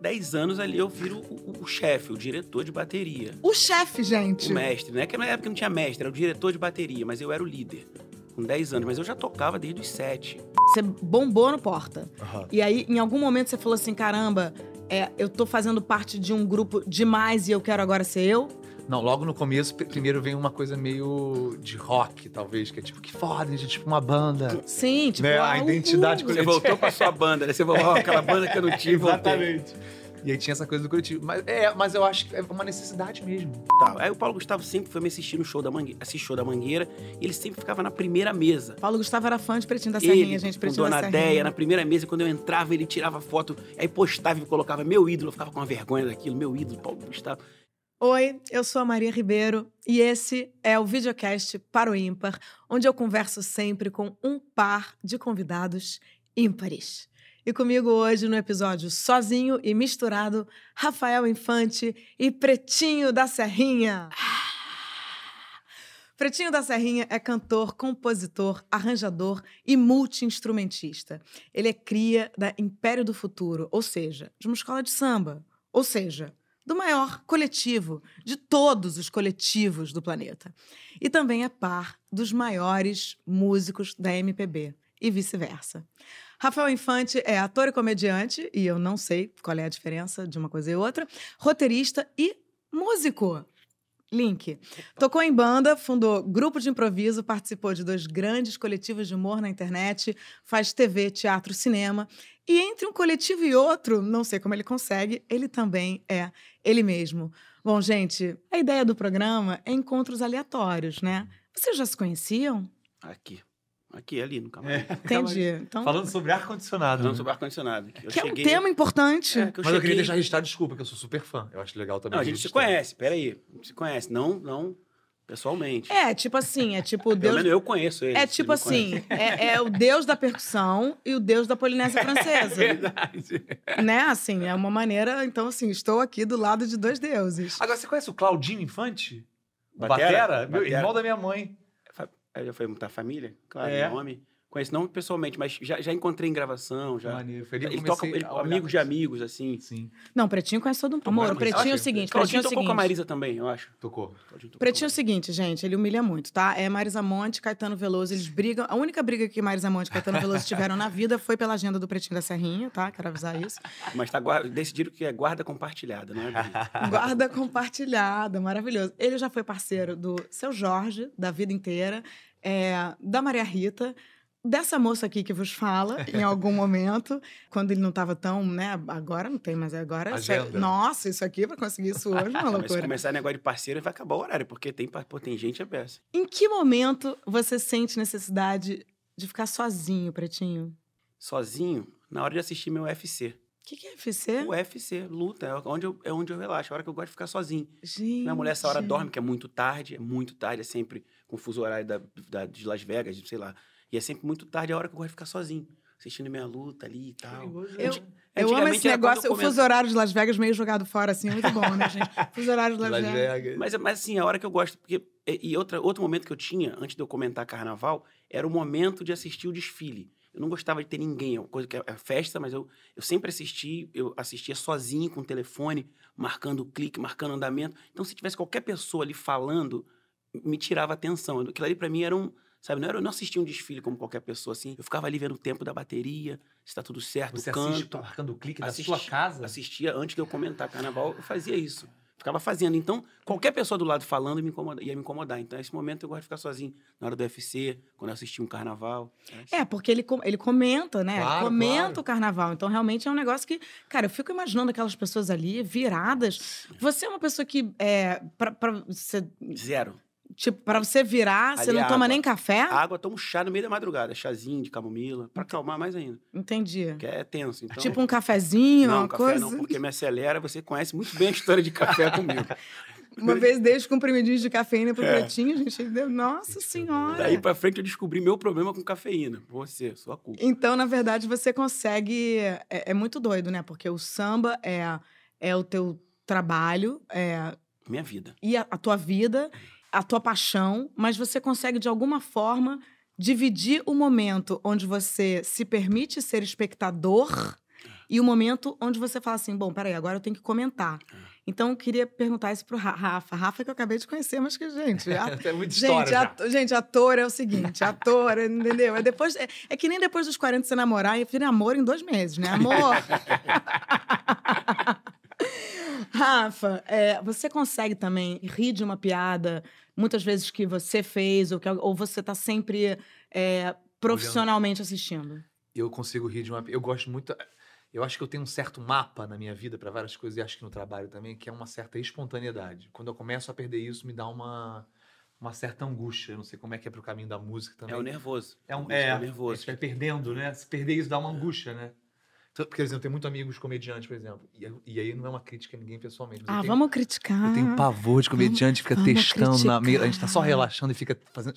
10 anos ali eu viro o, o- o chefe, o diretor de bateria. O chefe, gente. O mestre, né? Que na época não tinha mestre, era o diretor de bateria, mas eu era o líder. Com 10 anos, mas eu já tocava desde os 7. Você bombou no Porta. Aham. E aí, em algum momento, você falou assim: caramba, é, eu tô fazendo parte de um grupo demais e eu quero agora ser eu? Não, logo no começo, pr- primeiro vem uma coisa meio de rock, talvez, que é tipo, que foda, a gente é tipo uma banda. Sim, tipo. Né, a ah, uhul. identidade Você voltou pra sua banda, né? Você voltou "Ó, aquela banda que eu não tive. voltei." E aí tinha essa coisa do coletivo. Mas, é, mas eu acho que é uma necessidade mesmo. Tá, Aí o Paulo Gustavo sempre foi me assistir no show da Mangueira, assistir show da Mangueira, e ele sempre ficava na primeira mesa. Paulo Gustavo era fã de Pretinho da Serrinha, Ele, gente. Pretinho Dona da Serrinha. Deia, na primeira mesa, quando eu entrava, ele tirava foto, aí postava e colocava meu ídolo, eu ficava com uma vergonha daquilo, meu ídolo, Paulo Gustavo. Oi, eu sou a Maria Ribeiro e esse é o videocast para o ímpar, onde eu converso sempre com um par de convidados ímpares. E comigo hoje no episódio Sozinho e Misturado, Rafael Infante e Pretinho da Serrinha. Pretinho da Serrinha é cantor, compositor, arranjador e multi-instrumentista. Ele é cria da Império do Futuro, ou seja, de uma escola de samba, ou seja, do maior coletivo de todos os coletivos do planeta. E também é par dos maiores músicos da MPB e vice-versa. Rafael Infante é ator e comediante, e eu não sei qual é a diferença de uma coisa e outra, roteirista e músico. Link. Tocou em banda, fundou grupo de improviso, participou de dois grandes coletivos de humor na internet, faz TV, teatro, cinema. E entre um coletivo e outro, não sei como ele consegue, ele também é ele mesmo. Bom, gente, a ideia do programa é encontros aleatórios, né? Vocês já se conheciam? Aqui. Aqui, ali, no camarim. Entendi. Então, Falando sobre ar-condicionado. Falando né? sobre ar-condicionado. Que é um cheguei- tema importante. É, que eu Mas eu queria cheguei- deixar registrado, desculpa, que eu sou super fã. Eu acho legal também. Não, a gente se conhece, peraí. A gente se conhece, não, não pessoalmente. É, tipo assim, é tipo Pelo Deus. menos eu conheço ele. É tipo assim, é, é o deus da percussão e o deus da Polinésia Francesa. Verdade. né? Assim, é uma maneira. Então, assim, estou aqui do lado de dois deuses. Agora, você conhece o Claudinho Infante? Batera? Batera? Meu Batera. irmão da minha mãe. Aí já foi muita família? Claro, É. nome. Conheço não pessoalmente, mas já, já encontrei em gravação, já. Maneiro. Foi Ele toca ele- amigos de amigos, assim. Sim, Não, Pretinho conhece todo mundo. Amor, o Pretinho é o acho- seguinte, Claudinho Pretinho é o tocou com a seguinte. Marisa também, eu acho. tocou. Tocou Pretinho é o seguinte, gente, ele humilha muito, tá? É Marisa Monte, Caetano Veloso, eles brigam. A única briga que Marisa Monte e Caetano Veloso tiveram na vida foi pela agenda do Pretinho da Serrinha, tá? Quero avisar isso. Mas tá, decidiram que é guarda compartilhada, não é? Guarda compartilhada, maravilhoso. Ele já foi parceiro do seu Jorge, da vida inteira, é, da Maria Rita, dessa moça aqui que vos fala, em algum momento, quando ele não estava tão, né? Agora não tem, mas agora. é- Agenda. nossa, isso aqui, para conseguir isso hoje, é uma Mas se loucura. começar negócio de parceiro, vai acabar o horário, porque tem, pô, tem gente aberta. Em que momento você sente necessidade de ficar sozinho, Pretinho? Sozinho, na hora de assistir meu UFC. O que, que é UFC? O UFC, luta, é onde, eu, é onde eu relaxo, é a hora que eu gosto de ficar sozinho. Gente. Minha mulher essa hora dorme, que é muito tarde, é muito tarde, é sempre com o fuso horário da, da- de Las Vegas, sei lá. E é sempre muito tarde, é a hora que eu gosto de ficar sozinho, assistindo minha luta ali e tal. Eu- Eu amo esse negócio, eu o fuso horário de Las Vegas meio jogado fora, assim, é muito bom, né, gente? Fuso horário de Las, Las Vegas. Vegas. Mas, mas assim, a hora que eu gosto. Porque, e outra, outro momento que eu tinha, antes de eu comentar carnaval, era o momento de assistir o desfile. Eu não gostava de ter ninguém, é uma coisa que é é festa, mas eu, eu sempre assisti, eu assistia sozinho com o telefone, marcando clique, marcando andamento. Então, se tivesse qualquer pessoa ali falando, me tirava a atenção. Aquilo ali pra mim era um. Sabe, não era, eu não assistia um desfile como qualquer pessoa assim. Eu ficava ali vendo o tempo da bateria, se tá tudo certo, Você o assiste canto. marcando o clique da Assisti- sua casa? Assistia antes de eu comentar carnaval, eu fazia isso. Ficava fazendo. Então, qualquer pessoa do lado falando me incomoda- ia me incomodar. Então, nesse momento, eu gosto de ficar sozinho. Na hora do UFC, quando eu assisti um carnaval. É, porque ele, com- ele comenta, né? Claro, ele comenta claro. o carnaval. Então, realmente é um negócio que. Cara, eu fico imaginando aquelas pessoas ali viradas. Você é uma pessoa que. É, pra, pra você, Zero. Tipo, pra você virar, você Ali não é toma água. nem café? A água toma um chá no meio da madrugada. Chazinho de camomila, pra acalmar mais ainda. Entendi. Porque é tenso. Então, tipo um cafezinho, não, uma café coisa. não, porque me acelera. Você conhece muito bem a história de café comigo. Uma vez dei os comprimidinhos de cafeína pro É. pretinho, gente. ele deu- Nossa senhora! Daí pra frente, eu descobri meu problema com cafeína. Você, sua culpa. Então, na verdade, você consegue. É, é muito doido, né? Porque o samba é, é o teu trabalho, é, Minha vida. e a, a tua vida, a tua paixão, mas você consegue, de alguma forma, dividir o momento onde você se permite ser espectador e o momento onde você fala assim, bom, peraí, agora eu tenho que comentar. É. Então, eu queria perguntar isso pro Ra- Rafa. Rafa que eu acabei de conhecer, mas que, gente... a- É muita Gente, ato- gente, ator é o seguinte, ator, entendeu? É, depois, é, é que nem depois dos 40 você namorar e vira amor em dois meses, né? Amor! Rafa, é, você consegue também rir de uma piada, muitas vezes que você fez, ou, que, ou você tá sempre é, profissionalmente assistindo? Eu consigo rir de uma. Eu gosto muito. Eu acho que eu tenho um certo mapa na minha vida para várias coisas, e acho que no trabalho também, que é uma certa espontaneidade. Quando eu começo a perder isso, me dá uma, uma certa angústia. Eu não sei como é que é pro caminho da música também. É o nervoso. É um, Música é, o a nervoso. gente vai perdendo, né? Se perder isso dá uma angústia, né? Então, Por exemplo, eu tenho muitos amigos comediantes, por exemplo. E, e aí não é uma crítica a ninguém pessoalmente. Ah, tenho, vamos criticar. Eu tenho pavor de comediante, fica vamos testando na. A gente tá só relaxando e fica fazendo.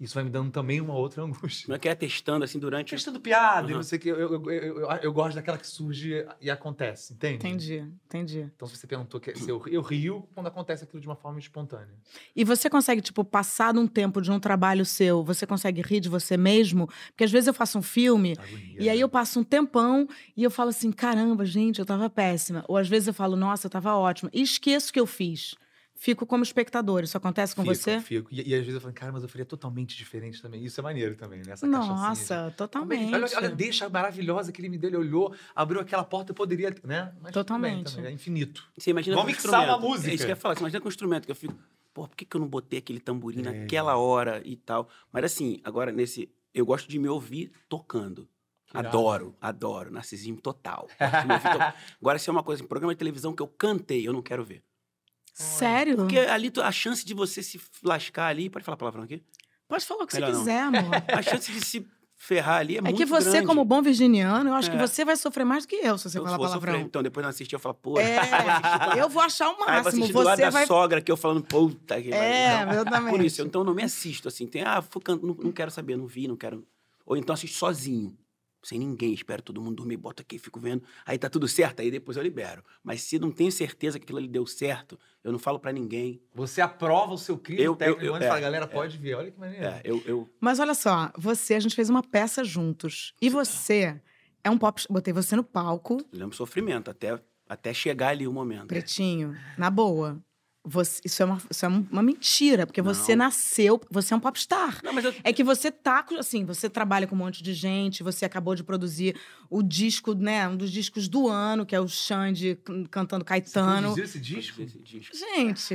Isso vai me dando também uma outra angústia. Não é que é testando assim durante. Testando piada e Uhum. não sei o que. Eu, eu, eu, eu, eu gosto daquela que surge e acontece, entende? Entendi, entendi. Então, se você perguntou que, se eu, eu rio quando acontece aquilo de uma forma espontânea. E você consegue, tipo, passado um tempo de um trabalho seu, você consegue rir de você mesmo? Porque às vezes eu faço um filme Agonia, e aí né? eu passo um tempão e eu falo assim, caramba, gente, eu tava péssima. Ou às vezes eu falo, nossa, eu tava ótima. E esqueço que eu fiz. Fico como espectador. Isso acontece com Fico, você? Fico. E, e às vezes eu falo, cara, mas eu faria totalmente diferente também. Isso é maneiro também, né? Essa de- Nossa, totalmente. Olha, olha, deixa maravilhosa que ele me deu, ele olhou, abriu aquela porta, eu poderia, né? Mas Totalmente. também, é infinito. Você imagina Vamos com mixar uma instrumento. música. É isso que eu ia falar. Você imagina com o instrumento, que eu fico, pô, por que, que eu não botei aquele tamborim É. naquela hora e tal? Mas assim, agora nesse. Eu gosto de me ouvir tocando. irado. Adoro, adoro. Narcisismo total. Agora, se é uma coisa, um programa de televisão que eu cantei, eu não quero ver. Sério? Porque ali a chance de você se lascar ali. Pode falar palavrão aqui? Pode falar o que Melhor você não. quiser, amor. A chance de se ferrar ali é, É muito que você, grande. como bom virginiano, eu acho que É. você vai sofrer mais do que eu se você eu falar palavrão. sofrer. Então, depois de assistir, eu falo, pô. É, eu vou achar o Aí eu vou máximo. assistir do lado Você da vai. sogra que eu falando, puta que É, pariu. exatamente. Por isso, então eu não me assisto assim. Tem, ah, não, não quero saber, não vi, não quero. Ou então assisto sozinho, sem ninguém, espero todo mundo dormir, boto aqui, fico vendo. Aí tá tudo certo, aí depois eu libero. Mas se não tenho certeza que aquilo ali deu certo, eu não falo pra ninguém. Você aprova o seu crime Eu- técnico eu- eu- antes e fala, é, galera, é. pode ver. Olha que maneiro. É, eu, eu Mas olha só, você, a gente fez uma peça juntos. E você é um pop. Botei você no palco, lembro sofrimento, até, até chegar ali o momento. pretinho, na boa. Você- isso é, uma, isso é uma mentira, porque você Não. nasceu, você é um popstar. Não, mas eu, É que você tá, com- assim, você trabalha com um monte de gente, você acabou de produzir o disco, né, um dos discos do ano, que é o Xande can- cantando Você Caetano. produziu esse disco? esse disco. Gente,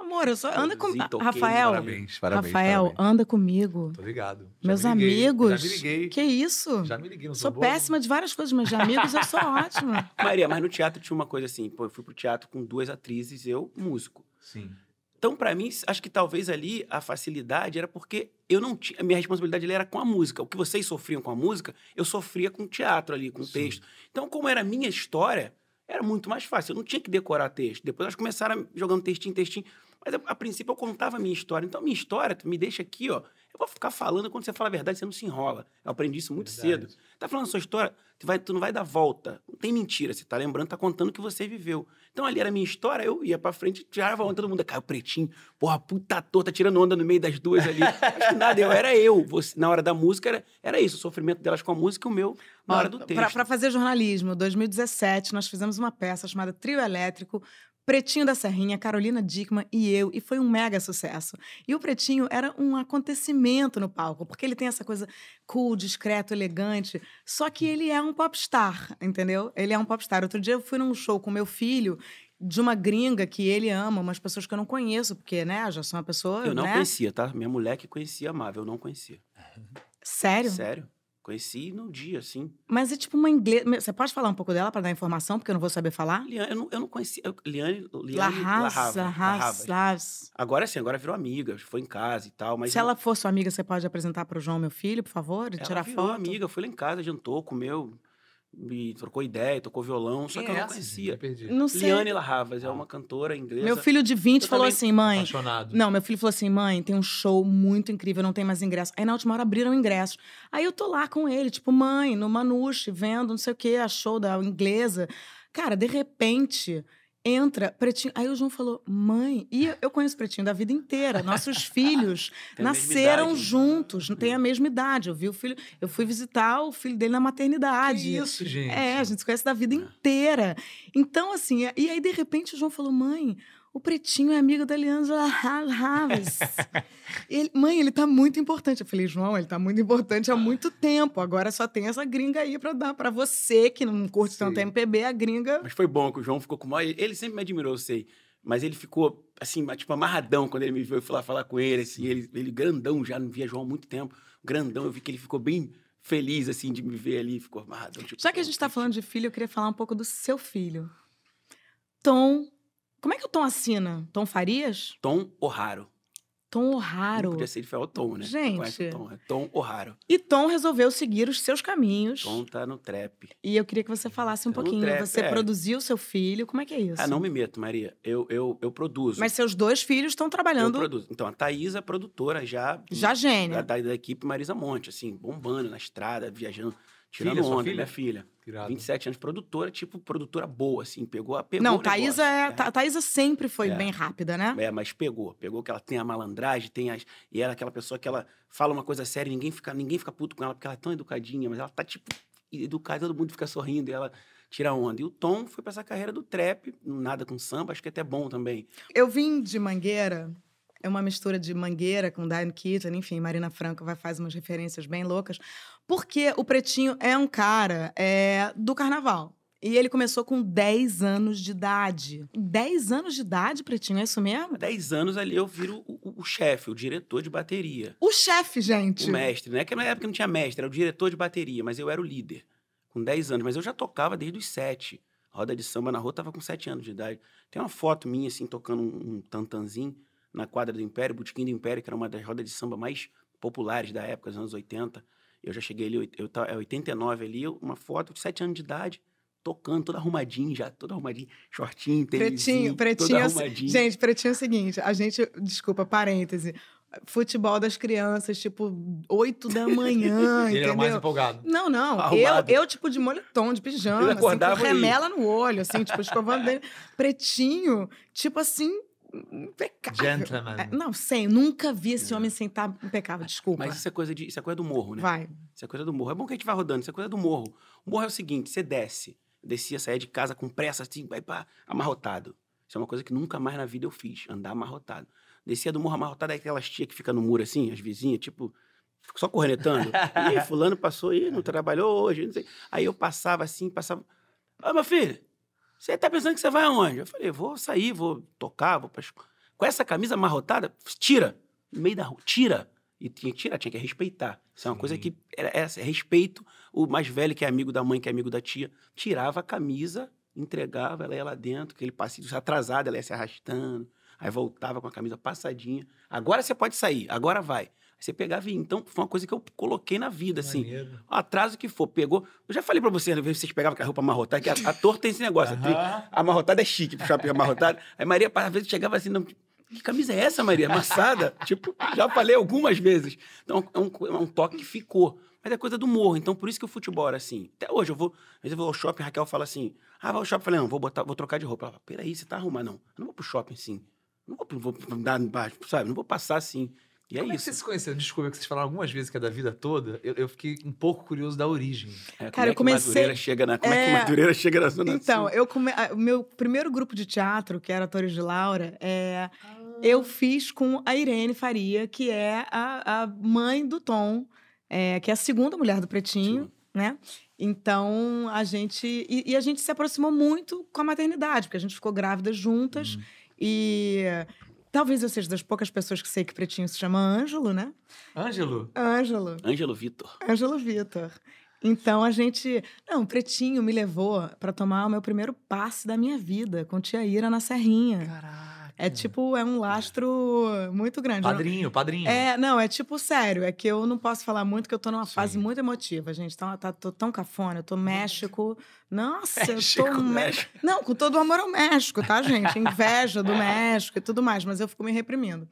amor, eu só anda com toquei, Rafael. Parabéns, parabéns. Rafael, parabéns. anda comigo. Tô ligado. Já Meus me liguei, amigos. Já me liguei. Que isso? Já me liguei. Não Sou bobo. péssima de várias coisas, mas de amigos eu sou ótima. Maria, mas no teatro tinha uma coisa assim, pô, eu fui pro teatro com duas atrizes, eu, músico. Sim. Então, pra mim, acho que talvez ali a facilidade era porque eu não tinha. A minha responsabilidade ali era com a música. O que vocês sofriam com a música, eu sofria com o teatro ali, com o Sim. texto. Então, como era a minha história, era muito mais fácil. Eu não tinha que decorar texto. Depois elas começaram jogando textinho, textinho. Mas a, a princípio eu contava a minha história. Então, a minha história, me deixa aqui, ó. Eu vou ficar falando quando você fala a verdade, você não se enrola. Eu aprendi isso muito Verdade. cedo. Tá falando a sua história, tu, vai, tu não vai dar volta. Não tem mentira. Você tá lembrando, tá contando o que você viveu. Então ali era a minha história, eu ia pra frente, tirava onda, todo mundo, caiu pretinho, porra, puta ator, tá tirando onda no meio das duas ali. Acho que nada, eu era eu. Você, na hora da música era, era isso, o sofrimento delas com a música e o meu na hora do texto. Pra, pra fazer jornalismo, 2017, nós fizemos uma peça chamada Trio Elétrico, Pretinho da Serrinha, Carolina Dickman e eu, e foi um mega sucesso. E o Pretinho era um acontecimento no palco, porque ele tem essa coisa cool, discreto, elegante, só que ele é um popstar, entendeu? Ele é um popstar. Outro dia eu fui num show com meu filho, de uma gringa que ele ama, umas pessoas que eu não conheço, porque, né, já sou uma pessoa, Eu não né? conhecia, tá? Minha mulher que conhecia amava, eu não conhecia. Sério? Sério? Conheci no dia, assim. Mas é tipo uma inglesa. Você pode falar um pouco dela para dar informação, porque eu não vou saber falar? Liane, eu não, eu não conhecia. eu- Liane, Liane Larraz. Larraz. Agora sim, agora virou amiga, foi em casa e tal. Mas Se ela for sua amiga, você pode apresentar para o João, meu filho, por favor, e ela tirar virou foto? amiga, foi lá em casa, jantou, comeu, e trocou ideia, tocou violão, só Quem que eu é não essa, conhecia. Eu perdi. Não sei. Liane Larravas é uma cantora inglesa. Meu filho de 20 Eu falou assim, mãe. Apaixonado. Não, meu filho falou assim, mãe, tem um show muito incrível, não tem mais ingresso. Aí na última hora abriram ingressos. Aí eu tô lá com ele, tipo, mãe, no Manuche, vendo não sei o quê, a show da inglesa. Cara, de repente, entra Pretinho. Aí o João falou, mãe, e eu- conheço Pretinho da vida inteira. Nossos filhos nasceram juntos, não tem a mesma idade. Eu vi o filho, eu fui visitar o filho dele na maternidade. Que isso, gente? É, a gente se conhece da vida inteira. Então, assim, e aí, de repente, o João falou: mãe, o Pretinho é amigo da Leandra Harris. ele, mãe, ele tá muito importante. Eu falei, João, ele tá muito importante há muito tempo. Agora só tem essa gringa aí pra dar pra você, que não curte tanto Sim. MPB, a gringa. Mas foi bom que o João ficou com maior. Ele sempre me admirou, eu sei. Mas ele ficou, assim, tipo, amarradão quando ele me viu. Eu fui lá falar com ele, assim. Ele, ele grandão já, não via João há muito tempo. Grandão, eu vi que ele ficou bem feliz, assim, de me ver ali. Ficou amarradão. Tipo, Já que a gente tá falando de filho, eu queria falar um pouco do seu filho. Tom. Como é que o Tom assina? Tom Farias? Tom O'Haro. Tom Não O'Haro. podia ser, ele foi o Tom, né? Gente. Conhece o Tom, é Tom O'Haro. E Tom resolveu seguir os seus caminhos. Tom tá no trap. E eu queria que você falasse um Tá pouquinho. trap, você é. produziu seu filho, como é que é isso? Ah, não me meto, Maria. Eu, eu, eu produzo. Mas seus dois filhos estão eu trabalhando produzo. Então, a Thaís é produtora já. já gênia. Da, da, da equipe Marisa Monte, assim, bombando na estrada, viajando, tirando Filha, sua onda, filha? minha filha. Irado. 27 anos, produtora, tipo, produtora boa, assim, pegou a pegou não, Thaísa, é, Tha- Thaísa sempre foi É. bem rápida, né? É, mas pegou. Pegou que ela tem a malandragem, tem as. E ela é aquela pessoa que ela fala uma coisa séria e ninguém fica, ninguém fica puto com ela, porque ela é tão educadinha, mas ela tá, tipo, educada, todo mundo fica sorrindo e ela tira onda. E o Tom foi pra essa carreira do trap, nada com samba, acho que é até bom também. Eu vim de Mangueira, é uma mistura de Mangueira com Diane Keaton, enfim, Marina Franco vai faz umas referências bem loucas, porque o Pretinho é um cara é, do carnaval. E ele começou com 10 anos de idade. 10 anos de idade, Pretinho, é isso mesmo? Há 10 anos ali eu viro o, o- o chefe, o diretor de bateria. O chefe, gente. O mestre, né? Que na época não tinha mestre, era o diretor de bateria, mas eu era o líder, com 10 anos. Mas eu já tocava desde os 7. Roda de samba na rua, tava com 7 anos de idade. Tem uma foto minha, assim, tocando um, um tantanzinho na quadra do Império, Botequim do Império, que era uma das rodas de samba mais populares da época, dos anos 80. Eu já cheguei ali, eu tava, é 89 ali, uma foto de 7 anos de idade, tocando, todo arrumadinho já, todo arrumadinho, shortinho, Pretinho, tênisinho, pretinho. todo é o se- arrumadinho. Gente, pretinho é o seguinte: a gente, desculpa, parêntese. Futebol das crianças, tipo, 8 da manhã, Ele era o mais entendeu? empolgado. Não, não. Eu, Arrumado. eu, tipo, de moletom, de pijama, assim, com e- remela no olho, assim, tipo, escovando dele. Pretinho, tipo assim, impecável. Gentleman. É, não, sem, nunca vi esse homem sem estar impecável, desculpa. Mas isso é coisa de, isso é coisa do morro, né? Vai. Isso é coisa do morro. É bom que a gente vá rodando, isso é coisa do morro. O morro é o seguinte: você desce. Eu descia, saía de casa com pressa, assim, vai pá, amarrotado. Isso é uma coisa que nunca mais na vida eu fiz, andar amarrotado. Descia do morro amarrotado, é aquelas tia que fica no muro assim, as vizinhas, tipo, só cornetando. Ih, fulano passou aí, não trabalhou hoje, não sei. Aí eu passava assim, passava. Ô, meu filho, você tá pensando que você vai aonde? Eu falei, vou sair, vou tocar, vou pra... Com essa camisa amarrotada, tira. No meio da rua, tira. E tinha que tirar, tinha que respeitar. Isso é uma coisa Sim. que era essa, é respeito. O mais velho, que é amigo da mãe, que é amigo da tia, tirava a camisa, entregava, ela ia lá dentro, aquele passinho atrasado, ela ia se arrastando. Aí voltava com a camisa passadinha. Agora você pode sair, agora vai. Você pegava e. Então, foi uma coisa que eu coloquei na vida, assim. Maneiro. Atraso que for, pegou. Eu já falei pra você, né, vocês pegavam com a roupa amarrotada, que a- ator tem esse negócio. Aham. amarrotada é chique, pro shopping amarrotado. Aí Maria, às vezes, chegava assim, não, que camisa é essa, Maria? Amassada? tipo, já falei algumas vezes. Então, é um, é um toque que ficou. Mas é coisa do morro. Então, por isso que o futebol era assim. Até hoje, eu vou, às vezes eu vou ao shopping, a Raquel fala assim, ah, vai ao shopping. Eu falei, não, vou, botar, vou trocar de roupa. Ela fala, peraí, você tá arrumado? Não, eu não vou pro shopping assim. Não vou, vou dar embaixo, sabe? Não vou passar assim. E é Como é que isso. vocês se conheceram? Desculpa, que vocês falaram algumas vezes que é da vida toda. Eu, eu fiquei um pouco curioso da origem. É, como Cara, é eu que comecei- Madureira chega na, como é, que É. Madureira chega na Zona Então, Sul? eu come... ah, o meu primeiro grupo de teatro, que era Atores de Laura, é... eu fiz com a Irene Faria, que é a, a mãe do Tom, é, que é a segunda mulher do Pretinho, Sim. né? Então, a gente... E, e a gente se aproximou muito com a maternidade, porque a gente ficou grávida juntas. E talvez eu seja das poucas pessoas que sei que Pretinho se chama Ângelo, né? Ângelo, Ângelo. Ângelo Vitor. Ângelo Vitor. Então a gente. Não, o Pretinho me levou para tomar o meu primeiro passe da minha vida com tia Ira na Serrinha. caraca. É tipo, é um lastro muito grande. Padrinho, padrinho. É, não, é tipo sério, é que eu não posso falar muito, que eu tô numa Sim. fase muito emotiva, gente. Tá, tá, tô tão cafona, eu tô México. Nossa, México, eu tô. México. Não, com todo o amor ao México, tá, gente? Inveja do México e tudo mais, mas eu fico me reprimindo.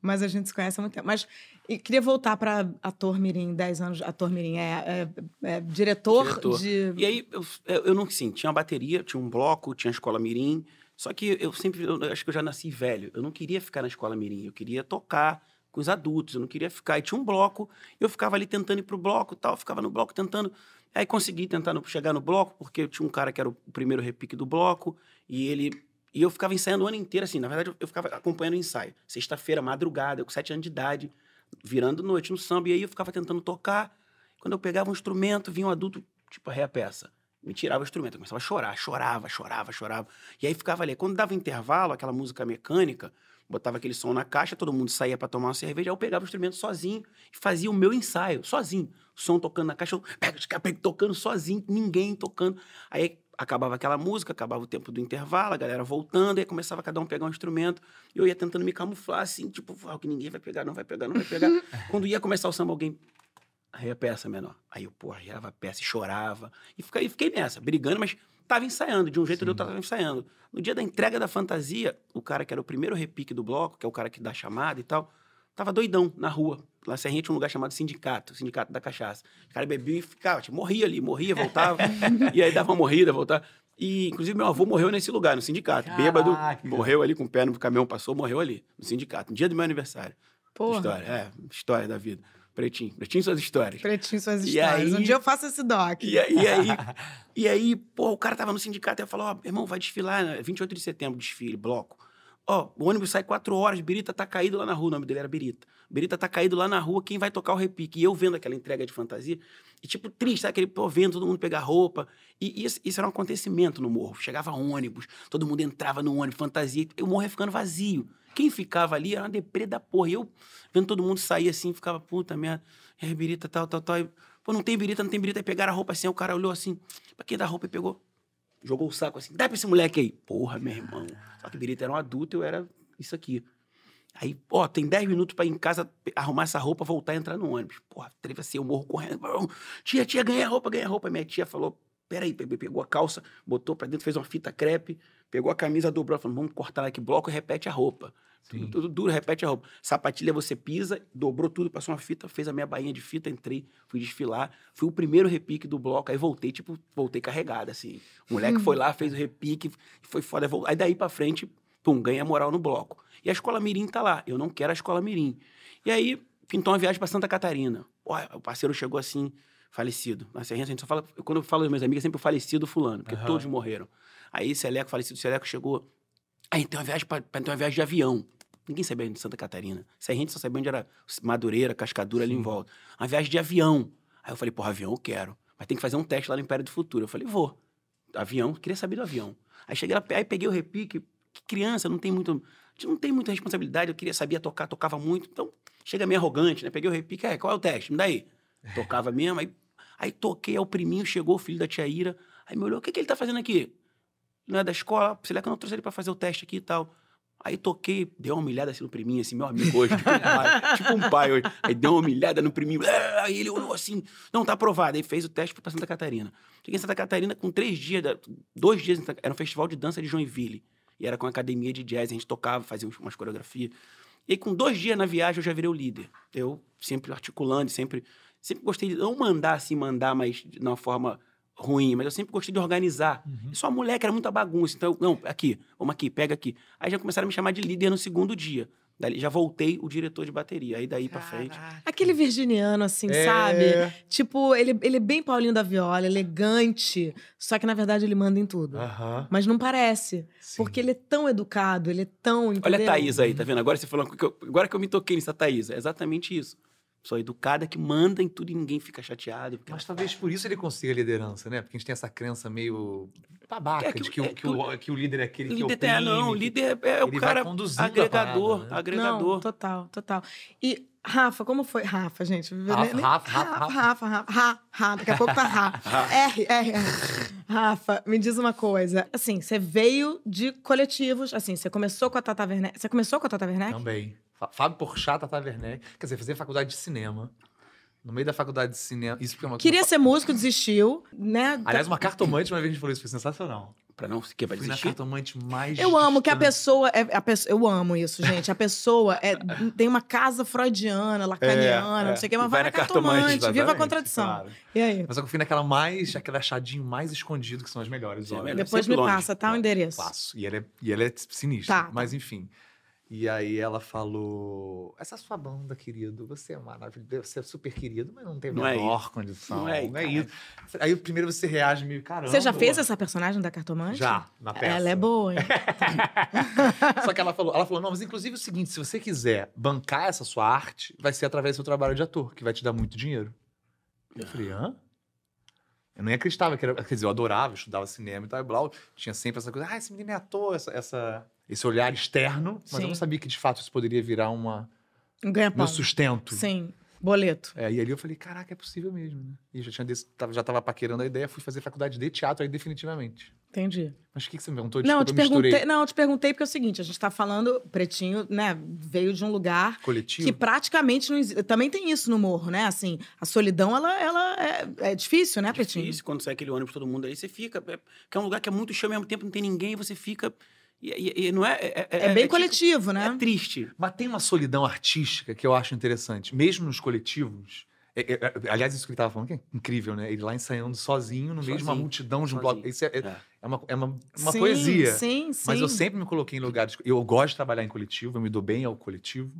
Mas a gente se conhece há muito tempo. Mas e queria voltar para ator Mirim, 10 anos, ator Mirim, é, é- é diretor, Diretor. de. E aí, eu, eu eu não, sim, tinha uma bateria, tinha um bloco, tinha a escola Mirim, Só que eu sempre, eu acho que eu já nasci velho. Eu não queria ficar na escola mirim, eu queria tocar com os adultos, eu não queria ficar. E tinha um bloco, eu ficava ali tentando ir pro bloco tal, ficava no bloco tentando. Aí consegui tentar no- chegar no bloco, porque tinha um cara que era o primeiro repique do bloco, e ele. E eu ficava ensaiando o ano inteiro, assim. Na verdade, eu- eu ficava acompanhando o ensaio. Sexta-feira, madrugada, eu com sete anos de idade, virando noite no samba, e aí eu ficava tentando tocar. Quando eu pegava um instrumento, vinha um adulto, tipo, arreia a peça. Me tirava o instrumento, eu começava a chorar, chorava, chorava, chorava. E aí ficava ali. Quando dava intervalo, aquela música mecânica, botava aquele som na caixa, todo mundo saía para tomar uma cerveja, aí eu pegava o instrumento sozinho e fazia o meu ensaio, sozinho. Som tocando na caixa, eu tocando sozinho, ninguém tocando. Aí acabava aquela música, acabava o tempo do intervalo, a galera voltando, aí começava cada um pegar um instrumento, e eu ia tentando me camuflar, assim, tipo, ah, que ninguém vai pegar, não vai pegar, não vai pegar. Quando ia começar o samba, alguém Aí a peça menor. Aí eu, pô, arriava a peça e chorava. E fiquei, fiquei nessa, brigando, mas tava ensaiando. De um jeito ou de outro, tava ensaiando. No dia da entrega da fantasia, o cara que era o primeiro repique do bloco, que é o cara que dá chamada e tal, tava doidão na rua. Lá em Serrinha tinha um lugar chamado Sindicato, Sindicato da Cachaça. O cara bebia e ficava, tipo, morria ali, morria, voltava. e aí dava uma morrida, voltava. E, inclusive, meu avô morreu nesse lugar, no sindicato. Bêbado, Caraca. morreu ali com o pé no caminhão, passou, morreu ali, no sindicato, no dia do meu aniversário. Porra. História, é, história da vida. Pretinho, pretinho suas histórias. Pretinho suas E histórias. Um aí- dia eu faço esse doc. E, aí- e aí, e aí, pô, o cara tava no sindicato e falou: Ó, irmão, vai desfilar, né? 28 de setembro, desfile, bloco. Ó, o ônibus sai quatro horas, Birita tá caído lá na rua, o nome dele era Birita. Birita tá caído lá na rua, quem vai tocar o repique? E eu vendo aquela entrega de fantasia, e tipo, triste, sabe? Aquele, pô, vendo todo mundo pegar roupa. E isso, isso era um acontecimento no morro. Chegava ônibus, todo mundo entrava no ônibus, fantasia, e o morro ia ficando vazio. Quem ficava ali era uma deprê da porra. E eu, vendo todo mundo sair assim, ficava, puta merda, é, Birita, tal, tal, tal. E, Pô, não tem birita, não tem birita. Aí pegaram a roupa assim, aí o cara olhou assim, pra quem dá a roupa e pegou. Jogou o saco assim, dá pra esse moleque aí. Porra, meu irmão. Só que birita era um adulto, eu era isso aqui. Aí, ó, tem 10 minutos pra ir em casa arrumar essa roupa, voltar e entrar no ônibus. Porra, atravessei o morro correndo. Tia, tia, ganhei a roupa, ganhei a roupa. Minha tia falou, peraí, pe- pegou a calça, botou pra dentro, fez uma fita crepe, pegou a camisa, dobrou, falou, vamos cortar aqui bloco e repete a roupa. Tudo, tudo duro, repete a roupa. Sapatilha você pisa, dobrou tudo, passou uma fita, fez a minha bainha de fita, entrei, fui desfilar. Fui o primeiro repique do bloco, aí voltei, tipo, voltei carregado, assim. O moleque foi lá, fez o repique, foi foda. Aí daí pra frente, pum, ganha moral no bloco. E a escola Mirim tá lá. Eu não quero a escola Mirim. E aí, pintou uma viagem pra Santa Catarina. O parceiro chegou assim, falecido. Na Serrinha, a gente só fala. Quando eu falo dos meus amigos, é sempre o falecido fulano, porque Aham. todos morreram. Aí, Seleco, falecido Seleco, chegou. Aí tem uma viagem pra, pra ter uma viagem de avião. Ninguém sabia onde Santa Catarina. Se a gente só sabia onde era Madureira, Cascadura ali em Sim. volta. Uma viagem de avião. Aí eu falei, porra, avião eu quero. Mas tem que fazer um teste lá no Império do Futuro. Eu falei, vou. Avião, queria saber do avião. Aí cheguei lá, aí peguei o repique. Que criança, não tem muito. Não tem muita responsabilidade. Eu queria sabia tocar, tocava muito. Então, chega meio arrogante, né? Peguei o repique, é, qual é o teste? Me dá aí. Tocava mesmo. Aí, aí toquei, aí o priminho chegou, o filho da tia Ira. Aí me olhou, o que, que ele tá fazendo aqui? Não é da escola? Será que eu não trouxe ele pra fazer o teste aqui e tal? Aí toquei, deu uma humilhada assim no priminho, assim, meu amigo hoje, tipo um pai, tipo hoje. Aí deu uma humilhada no priminho, aí ele olhou assim, não, tá aprovado. Aí fez o teste pra Santa Catarina. Cheguei em Santa Catarina com três dias, dois dias, era um festival de dança de Joinville. E era com a academia de jazz, a gente tocava, fazia umas coreografias. E aí, com dois dias na viagem, eu já virei o líder. Eu sempre articulando, sempre, sempre gostei de não mandar assim, mandar, mas de uma forma ruim, mas eu sempre gostei de organizar. Uhum. E só moleque era muita bagunça. Então, eu, não, aqui, vamos aqui, pega aqui. Aí já começaram a me chamar de líder no segundo dia. Dali já voltei o diretor de bateria. Aí daí pra frente. Aquele virginiano, assim, É. sabe? Tipo, ele, ele é bem Paulinho da Viola, elegante. Só que, na verdade, ele manda em tudo. Aham. Mas não parece. Sim. Porque ele é tão educado, ele é tão. Olha entendeu? a Thaís aí, tá vendo? Agora você falando que eu, agora que eu me toquei nessa Thaís. É exatamente isso. Sou educada que manda em tudo e ninguém fica chateado. Mas talvez por isso ele consiga liderança, né? Porque a gente tem essa crença meio babaca É que- de que, o- é que que o, que o líder é aquele que Líder oprime. tem, não, que- líder é, é o ele vai cara agregador, parada, né? agregador. Não, total, total. E Rafa, como foi? Rafa, gente. Rafa, nem- Rafa, Rafa, Rafa, Rafa, Rafa, Ra, Ra, daqui a pouco tá Ra. R, R, R. Rafa, me diz uma coisa. Assim, você veio de coletivos, assim, você começou com a Tata Werneck. Você começou com a Tata Werneck? Também. Fá- Fábio Porchat, Tata Werneck. Quer dizer, fazer faculdade de cinema. No meio da faculdade de cinema. Isso porque é uma Queria ser músico, desistiu, né? Aliás, uma cartomante uma vez a gente falou isso, foi sensacional. Pra não que vai Fui na desistir. cartomante mais. Eu amo que a pessoa, é, a pessoa. Eu amo isso, gente. A pessoa é, tem uma casa freudiana, lacaniana, É, não sei o que, mas vai vai, na cartomante. cartomante, Viva a contradição. claro. E aí? Mas eu fui naquela mais, aquele achadinho mais escondido, que são as melhores, é óbvio. melhor. Depois me longe. passa, tá? O endereço. Passo. E ela é, e ela é sinistra. Tá, Mas enfim. E aí ela falou: Essa sua banda, querido, você é maravilhoso, você é super querido, mas não tem a é menor condição. Não é Não é isso. Aí primeiro você reage meio caramba. Você já fez essa personagem da cartomante? Já, na peça. Ela é boa, hein? Só que ela falou, ela falou, não, mas inclusive é o seguinte, se você quiser bancar essa sua arte, vai ser através do seu trabalho de ator, que vai te dar muito dinheiro. Eu falei, hã? Eu nem acreditava que era. Quer dizer, eu adorava, eu estudava cinema e tal, e blá, tinha sempre essa coisa, ah, esse menino é ator, essa, essa- esse olhar externo, mas eu Sim. não sabia que de fato isso poderia virar uma, Um meu sustento. Sim. Boleto. É, e ali eu falei, caraca, é possível mesmo, né? E eu já tinha já tava paquerando a ideia, fui fazer faculdade de teatro aí definitivamente. Entendi. Mas o que, que você me perguntou? não, eu Desculpa, te eu misturei. perguntei, não, eu te perguntei porque é o seguinte, a gente tá falando, Pretinho, né, veio de um lugar Coletivo? que praticamente não existe. Também tem isso no morro, né? Assim, a solidão, ela, ela é, é difícil, né, Pretinho? Difícil, quando sai aquele ônibus, todo mundo aí, você fica. É, que é um lugar que é muito cheio, ao mesmo tempo não tem ninguém, você fica. E, e- e não é. É, É, bem tipo- coletivo, É né? triste. Mas tem uma solidão artística que eu acho interessante, mesmo nos coletivos. É- é- é- aliás, isso que ele estava falando que é incrível, né? Ele lá ensaiando sozinho, no meio de uma multidão de um sozinho. bloco. Isso é, é- É. é uma, é uma, uma Sim, poesia. Sim, sim. Mas eu sempre me coloquei em lugares. Eu gosto de trabalhar em coletivo, eu me dou bem ao coletivo,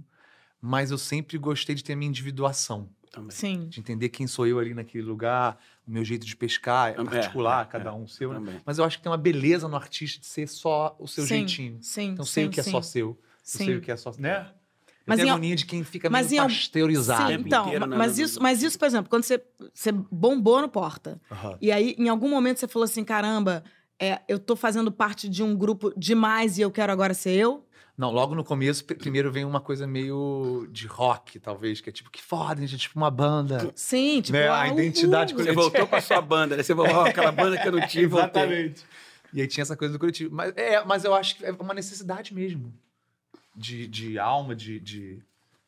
mas eu sempre gostei de ter a minha individuação, Também. Sim. de entender quem sou eu ali naquele lugar, o meu jeito de pescar, é particular, é, cada é, um o seu. né? Também. Mas eu acho que tem uma beleza no artista de ser só o seu sim, jeitinho. Sim, Então, sim, sei o que é sim. só seu. Eu Sim. sei o que é só. Né? Mas Mas tem em a agonia de quem fica mas meio pasteurizado. Sim, então, inteiro, né, mas isso, mas isso, por exemplo, quando você, você bombou no Porta, Aham. e aí em algum momento você falou assim, caramba, é, eu tô fazendo parte de um grupo demais e eu quero agora ser eu? Não, logo no começo, pr- primeiro vem uma coisa meio de rock, talvez, que é tipo, que foda, gente, é tipo uma banda. Sim, tipo, Né, a ah, identidade uhul. Você voltou pra sua banda, né? Você voltou aquela banda que eu não tive, voltei. E aí tinha essa coisa do coletivo. Mas, é, mas eu acho que é uma necessidade mesmo. De, de alma, de, de.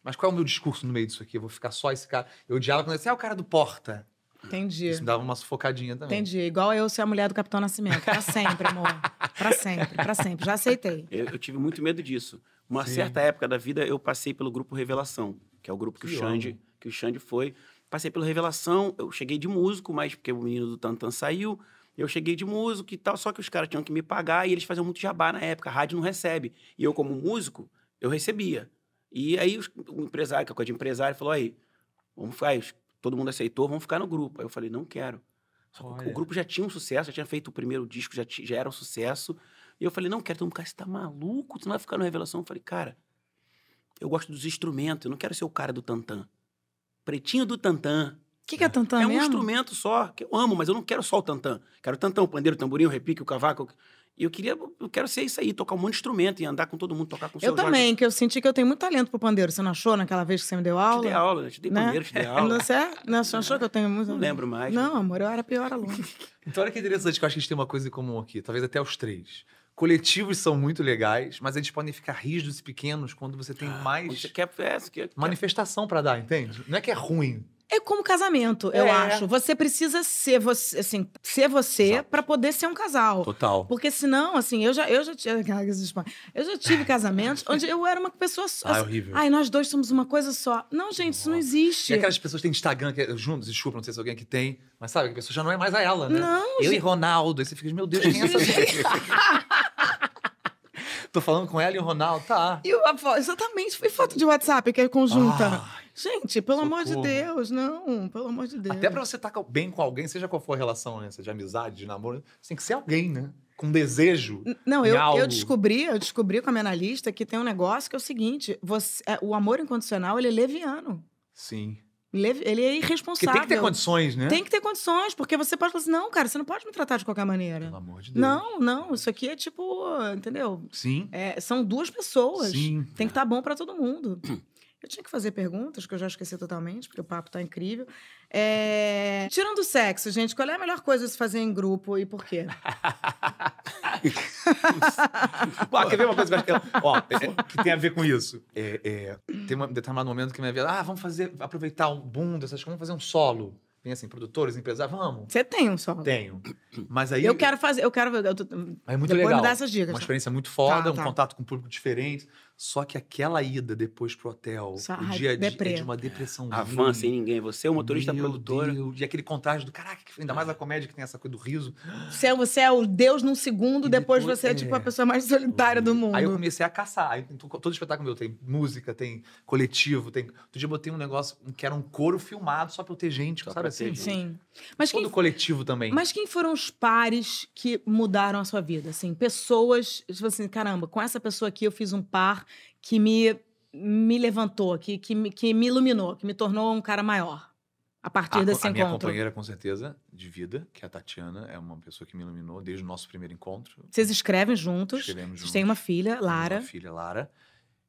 Mas qual é o meu discurso no meio disso aqui? Eu vou ficar só esse cara. Eu odiava quando eu disse, ah, o cara do Porta. Entendi. Isso me dava uma sufocadinha também. Entendi. Igual eu ser a mulher do Capitão Nascimento. Pra sempre, amor. Pra sempre, pra sempre. Já aceitei. Eu, eu tive muito medo disso. Uma Sim. certa época da vida, eu passei pelo grupo Revelação, que é o grupo que, Que o Xande, que o Xande foi. Passei pelo Revelação, eu cheguei de músico, mas porque o menino do Tantan saiu, eu cheguei de músico e tal, só que os caras tinham que me pagar e eles faziam muito jabá na época, a rádio não recebe. E eu, como músico, eu recebia. E aí os- o empresário, que é coisa de empresário, falou: aí, vamos ficar, aí, todo mundo aceitou, vamos ficar no grupo. Aí eu falei, não quero. Só que Olha. o grupo já tinha um sucesso, já tinha feito o primeiro disco, já, já era um sucesso. E eu falei, não, quero. Todo mundo, cara, você tá maluco? Tu não vai ficar no Revelação? Eu falei, cara, eu gosto dos instrumentos, eu não quero ser o cara do tantã. Pretinho do tantã. O que, que é tantã é um mesmo? instrumento só, que eu amo, mas eu não quero só o tantã. Quero o tantã, o pandeiro, o tamborim, o repique, o cavaco. E eu queria, eu quero ser isso aí, tocar um monte de instrumento e andar com todo mundo, tocar com o seu Eu também, que eu senti que eu tenho muito talento pro pandeiro. Você não achou naquela vez que você me deu aula? Te dei aula, né? te dei né? pandeiro, te dei aula. Não, você, não, você achou que eu tenho muito... Não lembro mais. Não, amor, eu era pior aluna. Então, olha que interessante que eu acho que a gente tem uma coisa em comum aqui, talvez até os três. Coletivos são muito legais, mas eles podem ficar rígidos e pequenos quando você tem Quando mais Você quer, é, você quer, manifestação pra dar, entende? Não é que é ruim. É como casamento, eu É. acho. Você precisa ser você, assim, ser você pra poder ser um casal. Total. Porque senão, assim, eu já, eu já tive. Eu já tive casamentos onde eu era uma pessoa só. Ah, é horrível. Ai, nós dois somos uma coisa só. Não, gente, isso não Nossa. existe. E aquelas pessoas que têm Instagram que é juntos, desculpa, não sei se alguém aqui tem, mas sabe, que a pessoa já não é mais a ela, né? Não, Eu e gente. Ronaldo, aí você fica, meu Deus, quem é essa pessoa? Tô falando com ela e o Ronaldo, tá. E a exatamente, foi foto de WhatsApp que é conjunta. Ah, gente, pelo amor de socorro. Deus, não, pelo amor de Deus. até pra você estar bem com alguém, seja qual for a relação, né? Seja de amizade, de namoro, você tem que ser alguém, né? Com desejo. Não, eu, algo. eu descobri, eu descobri com a minha analista que tem um negócio que é o seguinte: você, é, o amor incondicional ele é leviano. Sim. Ele é Porque irresponsável. tem que ter condições, né? Tem que ter condições, porque você pode falar assim: não, cara, você não pode me tratar de qualquer maneira. Pelo amor de Deus. Não, não, isso aqui é tipo, entendeu? Sim. É, são duas pessoas. Sim. Tem que estar bom para todo mundo. Eu tinha que fazer perguntas, que eu já esqueci totalmente, porque o papo tá incrível. É, Tirando o sexo, gente, qual é a melhor coisa a se fazer em grupo e por quê? Pô, quer ver uma coisa que ó, é- que tem a ver com isso? É, é, tem um determinado momento que minha vida, ah, vamos fazer, aproveitar o boom dessas coisas, vamos fazer um solo. Tem assim, produtores, empresários, vamos. Você tem um solo. Tenho. Mas aí. Eu quero fazer, eu quero. Eu tô, É muito legal. me dá essas dicas. Uma tá? experiência muito foda, Tá, um tá. contato com um público diferente. Só que aquela ida depois pro hotel, Só- o dia a dia é de uma depressão. A van sem ninguém. Você é o motorista Meu produtora. Deus, E aquele contraste do caraca, ainda mais a comédia que tem essa coisa do riso. Você é, você é o Deus num segundo, E depois, depois- você é, é. tipo a pessoa mais solitária do mundo. Aí eu comecei a caçar. Aí to- todo espetáculo meu tem música, tem coletivo, tem. Outro dia eu botei um negócio que era um coro filmado só pra eu ter gente, Só sabe assim? Sim. Mas quem, Todo coletivo também. mas quem foram os pares que mudaram a sua vida? Assim, pessoas, tipo assim, caramba, com essa pessoa aqui eu fiz um par que me, me levantou, que, que, me, que me iluminou, que me tornou um cara maior. A partir a, desse a minha encontro. companheira, com certeza, de vida, que é a Tatiana, é uma pessoa que me iluminou desde o nosso primeiro encontro. Vocês escrevem juntos. Escrevemos Vocês juntos. têm uma filha, Lara. Uma filha, Lara.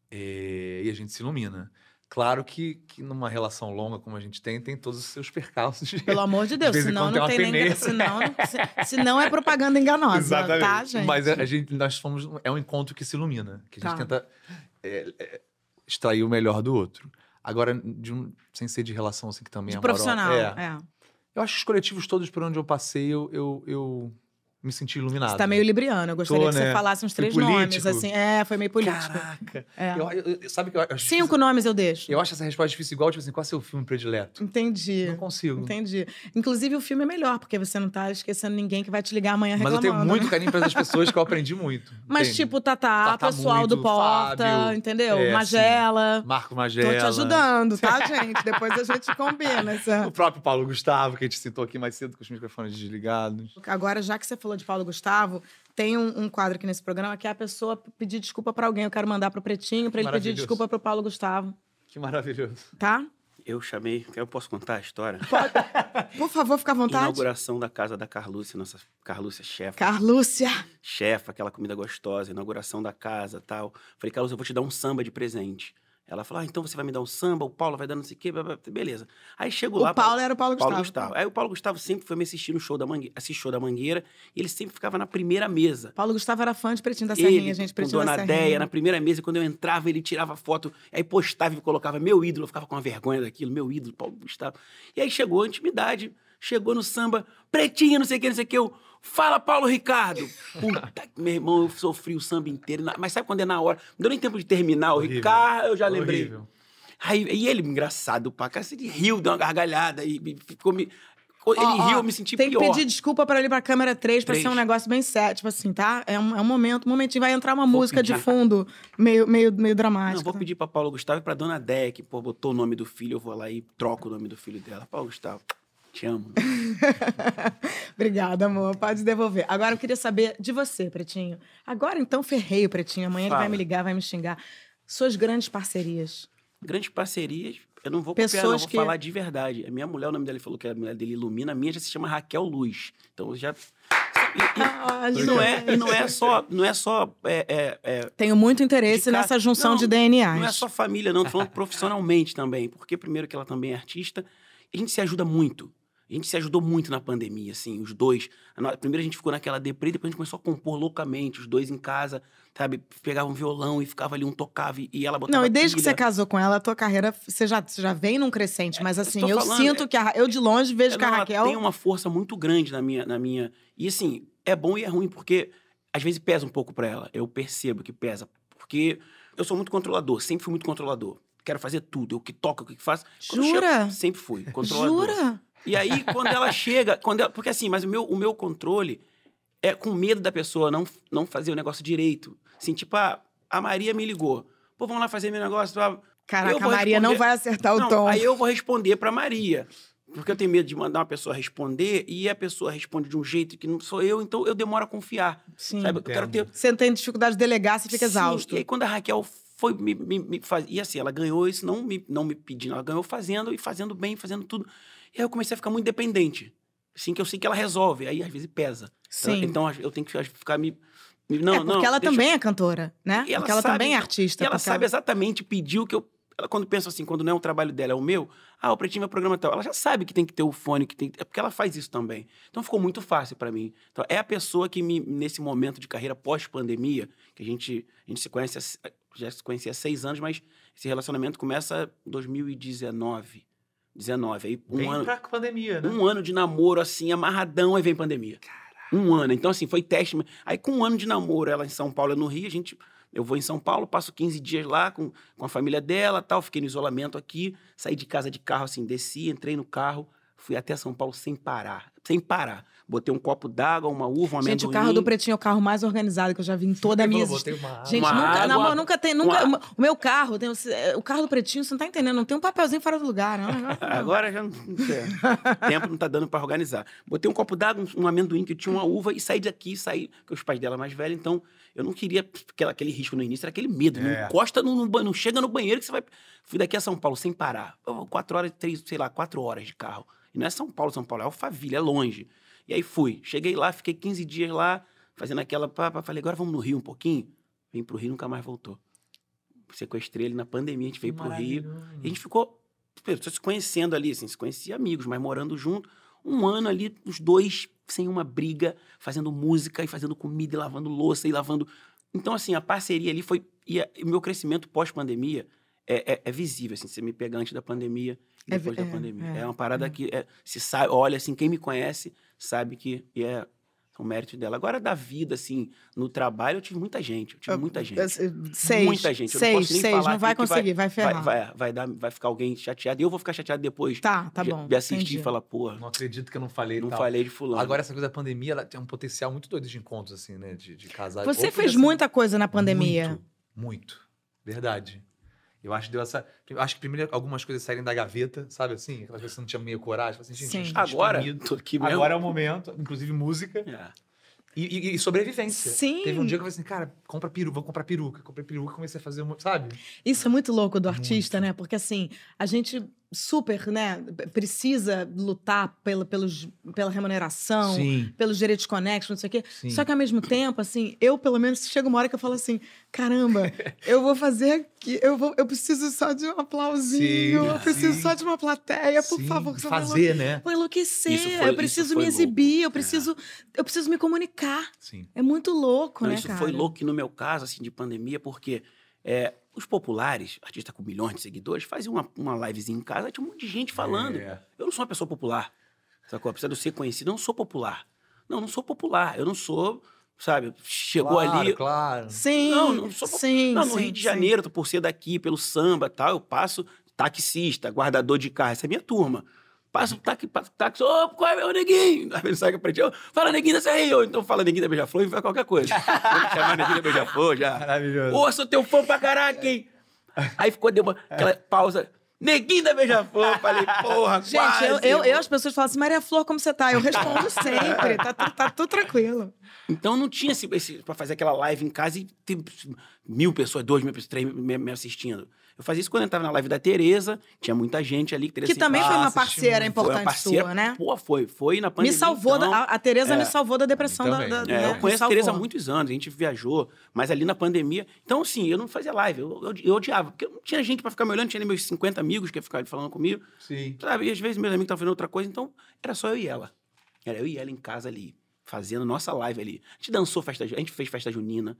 É, E a gente se ilumina. Claro que, que numa relação longa como a gente tem, tem todos os seus percalços. Pelo amor de Deus, em senão não tem tem nem. Senão, se, senão é propaganda enganosa, tá, gente? Mas a, a gente, nós fomos. É um encontro que se ilumina. Que a gente Tá. tenta é, é, extrair o melhor do outro. Agora, de um- sem ser de relação assim que também De é amorosa. profissional. É. é. Eu acho que os coletivos todos por onde eu passei, eu, eu, eu me senti iluminado. Você tá meio libriano. Eu gostaria Tô, que você né? falasse uns três nomes, assim. É, foi meio político. Caraca! É. Eu, eu- sabe que eu acho Cinco nomes eu deixo. Eu acho essa resposta difícil igual, tipo assim, qual é o seu filme predileto? Entendi. Não consigo. Entendi. Inclusive, o filme é melhor, porque você não tá esquecendo ninguém que vai te ligar amanhã Mas eu reclamando. tenho muito carinho para essas pessoas que eu aprendi muito. Mas, entende? tipo, Tatá, Tatá pessoal do muito, Porta, Fábio, entendeu? é, Magela. Marco Tô Magela. te ajudando, tá, gente? Depois a gente combina. essa- O próprio Paulo Gustavo, que a gente citou aqui mais cedo com os microfones desligados. Agora, já que você falou de Paulo Gustavo, tem um, um quadro aqui nesse programa que é a pessoa pedir desculpa pra alguém. Eu quero mandar pro Pretinho pra ele pedir desculpa pro Paulo Gustavo, Que maravilhoso. tá? Eu chamei. Eu posso contar a história? Por favor, fica à vontade. Inauguração da casa da Carlúcia, nossa Carlúcia chefa. Carlúcia. chefa, aquela comida gostosa, inauguração da casa tal. Falei, Carlos, eu vou te dar um samba de presente. Ela falou, ah, então você vai me dar um samba, o Paulo vai dar não sei o quê, beleza. Aí chego lá... O Paulo era o Paulo Gustavo. Paulo Gustavo. Aí o Paulo Gustavo sempre foi me assistir no show da Mangueira, assistir show da Mangueira, e ele sempre ficava na primeira mesa. Paulo Gustavo era fã de Pretinho da Serrinha, Ele, gente. com Pretinho Dona da Serrinha. Deia, na primeira mesa, quando eu entrava, ele tirava foto, aí postava e colocava meu ídolo, eu ficava com uma vergonha daquilo, meu ídolo, Paulo Gustavo. E aí chegou a intimidade, chegou no samba, pretinho, não sei o que, não sei o que, eu, fala Paulo Ricardo. Puta, que- meu irmão, eu sofri o samba inteiro, mas sabe quando é na hora? Não deu nem tempo de terminar, o Horrível. Ricardo, eu já lembrei. Aí, e ele, engraçado, pra cá, ele riu, deu uma gargalhada, e ficou me... Ele ó, riu, eu me senti Tem pior. que pedir desculpa pra ele pra câmera 3 pra Três. ser um negócio bem sério. Tipo assim, tá? É um, é um momento, um momentinho. Vai entrar uma música de pedir. fundo meio, meio, meio Não, dramática. vou pedir pra Paulo Gustavo e pra Dona que pô, botou o nome do filho, eu vou lá e troco o nome do filho dela. Paulo Gustavo, te amo. Obrigada, amor. Pode devolver. Agora eu queria saber de você, Pretinho. Agora então ferrei o Pretinho. Amanhã ele vai Fala. me ligar, vai me xingar. Suas grandes parcerias. Grandes parcerias, eu não vou copiar, não, Pessoas vou que- falar de verdade. A minha mulher, o nome dela falou que a mulher dele ilumina, a minha já se chama Raquel Luz. Então já. E, e- Ah, e não é, e não é só. Não é só é, é, é, Tenho muito interesse nessa junção Não, de DNAs. Não é só família, não. Tô falando profissionalmente também. Porque, primeiro, que ela também é artista. A gente se ajuda muito. A gente se ajudou muito na pandemia, assim, os dois. A Primeiro a gente ficou naquela deprê, depois a gente começou a compor loucamente, os dois em casa, sabe? Pegava um violão e ficava ali, um tocava e- e ela botava Não, e desde que você pilha. casou com ela, a tua carreira, você já, você já vem num crescente. Mas assim, eu falando, sinto é- que a, eu de longe vejo É, que a Raquel. tem uma força muito grande na minha, na minha. E assim, é bom e é ruim, porque às vezes pesa um pouco pra ela. Eu percebo que pesa. Porque eu sou muito controlador, sempre fui muito controlador. Quero fazer tudo, eu que toco, eu que faço. Quando Jura? chego- sempre fui, controlador. Jura? E aí, quando ela chega, quando ela- porque assim, mas o meu, o meu controle é com medo da pessoa não, não fazer o negócio direito. Assim, tipo, ah, a Maria me ligou. Pô, vamos lá fazer meu negócio. ah, Caraca, a Maria não vai acertar o não, tom. Aí eu vou responder pra Maria. Porque eu tenho medo de mandar uma pessoa responder e a pessoa responde de um jeito que não sou eu, então eu demoro a confiar. Sim. Sabe? Eu quero ter. Você tem dificuldade de delegar, você fica Sim, exausto. E aí, quando a Raquel foi me, me, me faz... E assim, ela ganhou isso não me, não me pedindo, ela ganhou fazendo e fazendo bem, fazendo tudo. E aí eu comecei a ficar muito dependente. Assim, que eu sei que ela resolve. Aí às vezes pesa. Sim. Então eu tenho que ficar me. Não, é, porque não, ela deixa também é cantora, né? E ela porque ela sabe- também é artista. E ela sabe exatamente pedir o que eu. Ela, quando pensa assim, quando não é o trabalho dela, é o meu, ah, o Pretinho é programa tal. Ela já sabe que tem que ter o fone, que tem. É porque ela faz isso também. Então ficou muito fácil pra mim. Então, é a pessoa que me, nesse momento de carreira pós-pandemia, que a gente, a gente se conhece, já se conhecia há seis anos, mas esse relacionamento começa em 2019. 19. Aí um Bem ano, pra pandemia, né? um ano de namoro, assim, amarradão, aí vem pandemia. Um ano. Então, assim, foi teste. Aí, com um ano de namoro, ela em São Paulo, eu no Rio, a gente. Eu vou em São Paulo, passo 15 dias lá com, com a família dela tal. Fiquei no isolamento aqui. Saí de casa de carro, assim, desci, entrei no carro, fui até São Paulo sem parar. Sem parar. Botei um copo d'água, uma uva, um Gente, o amendoim. carro do Pretinho é o carro mais organizado que eu já vi em toda a minha existência. uma Gente, Uma nunca, água, na moral, nunca tem. Nunca, uma- O meu carro, tem, o carro do Pretinho, você não tá entendendo, não tem um papelzinho fora do lugar, não. não, não. Agora já não sei. O tempo não tá dando pra organizar. Botei um copo d'água, um, um amendoim que tinha uma uva e saí daqui, saí, porque os pais dela mais velhos, então eu não queria aquela, aquele risco no início, era aquele medo. Não É. encosta no, não chega no banheiro que você vai. Fui daqui a São Paulo sem parar. Quatro horas, três, sei lá, quatro horas de carro. E não é São Paulo, São Paulo, é Alphaville, é longe. E aí fui. Cheguei lá, fiquei 15 dias lá, fazendo aquela. Pá, falei, agora vamos no Rio um pouquinho. Vim pro Rio nunca mais voltou. Sequestrei ele na pandemia, a gente veio pro Rio. E a gente ficou se conhecendo ali, assim, se conhecia amigos, mas morando junto. Um ano ali, os dois, sem uma briga, fazendo música e fazendo comida e lavando louça e lavando. Então, assim, a parceria ali foi. E o meu crescimento pós-pandemia é, é- é visível, assim, você me pega antes da pandemia e É depois da é, pandemia. é, É, uma parada é. que é, se sabe, olha, assim, quem me conhece sabe que e é o mérito dela. Agora, da vida, assim, no trabalho, eu tive muita gente. Eu tive muita gente. Seis. Muita gente. Eu não seis, posso nem seis. falar Não vai vai- conseguir, vai, Vai, ferrar. vai, vai, dar, vai ficar alguém chateado. E eu vou ficar chateado depois. Tá, tá de- bom. De assistir entendi. e falar, porra, Não acredito que eu não falei não tal. falei de fulano. Agora, essa coisa da pandemia, ela tem um potencial muito doido de encontros, assim, né? De, de casar. Você Ou fez ser muita coisa na pandemia. Muito, muito. Verdade. Eu acho que deu essa. Eu acho que primeiro algumas coisas saírem da gaveta, sabe assim? Aquela coisa que você não tinha meio coragem. Assim, gente, Sim. agora, exprimido. tô aqui mesmo. Agora é o momento, inclusive música. É. E, e- e sobrevivência. Sim. Teve um dia que eu falei assim, cara, compra peruca, vou comprar peruca. Comprei peruca, comecei a fazer, sabe? Isso é muito louco do artista, né? Porque assim, a gente super, né, precisa lutar pela, pelos, pela remuneração, Sim. pelos direitos conexos, não sei o quê. Sim. Só que ao mesmo tempo, assim, eu pelo menos chega uma hora que eu falo assim, caramba, eu vou fazer aqui, eu vou, eu preciso só de um aplausinho, Sim, eu preciso sim. só de uma plateia, por Sim, favor, que você vai fazer, né? Vou enlouquecer, Isso foi- eu preciso isso me exibir, louco. eu preciso, eu preciso me comunicar. Sim. É muito louco, Não, né, isso cara? foi louco que no meu caso, assim, de pandemia, porque é, os populares, artistas com milhões de seguidores, faziam uma, uma livezinha em casa, tinha um monte de gente falando. É. Eu não sou uma pessoa popular. Sacou? Apesar de eu ser conhecido, eu não sou popular. Não, não sou popular. Eu não sou, sabe, chegou claro, ali. Claro. Sim, Não, não sou- sim, Não, no sim, Rio de sim. Janeiro, por ser daqui, pelo samba e tal, eu passo taxista, guardador de carro, essa é a minha turma. Passo táxi, passo táxi, ô, qual é meu neguinho? Aí ele sai pra gente, ô, fala neguinho da Serra, ou então fala neguinho da Beija-Flor e vai qualquer coisa. Chamar neguinho da Beija-Flor já. Maravilhoso. Ô, sou teu fã pra caraca, hein? Aí ficou, deu uma, aquela pausa, neguinho da Beija-Flor, falei, porra, Gente, quase, eu, eu, eu, as pessoas falam assim, Maria Flor, como você tá? Eu respondo sempre, tá, tu- tá tudo tranquilo. Então não tinha esse, esse para fazer aquela live em casa e ter mil pessoas, dois mil pessoas, três mil me, me assistindo. Eu fazia isso quando eu entrava na live da Tereza, tinha muita gente ali. Tereza Que também foi uma parceira foi uma importante parceira, sua, né? Pô, foi. Foi na Me pandemia. salvou, então, da, a, a Tereza me é. salvou da depressão da, da, É, né? eu Me conheço a. Tereza há muitos anos, a gente viajou, mas ali na pandemia. Então, assim, eu não fazia live, eu, eu, eu odiava, porque não tinha gente pra ficar me olhando, tinha meus 50 amigos que iam ficar falando comigo, Sim. sabe? E às vezes meus amigos estavam fazendo outra coisa, então era só eu e ela. Era eu e ela em casa ali, fazendo nossa live ali. A gente dançou festa, a gente fez festa junina.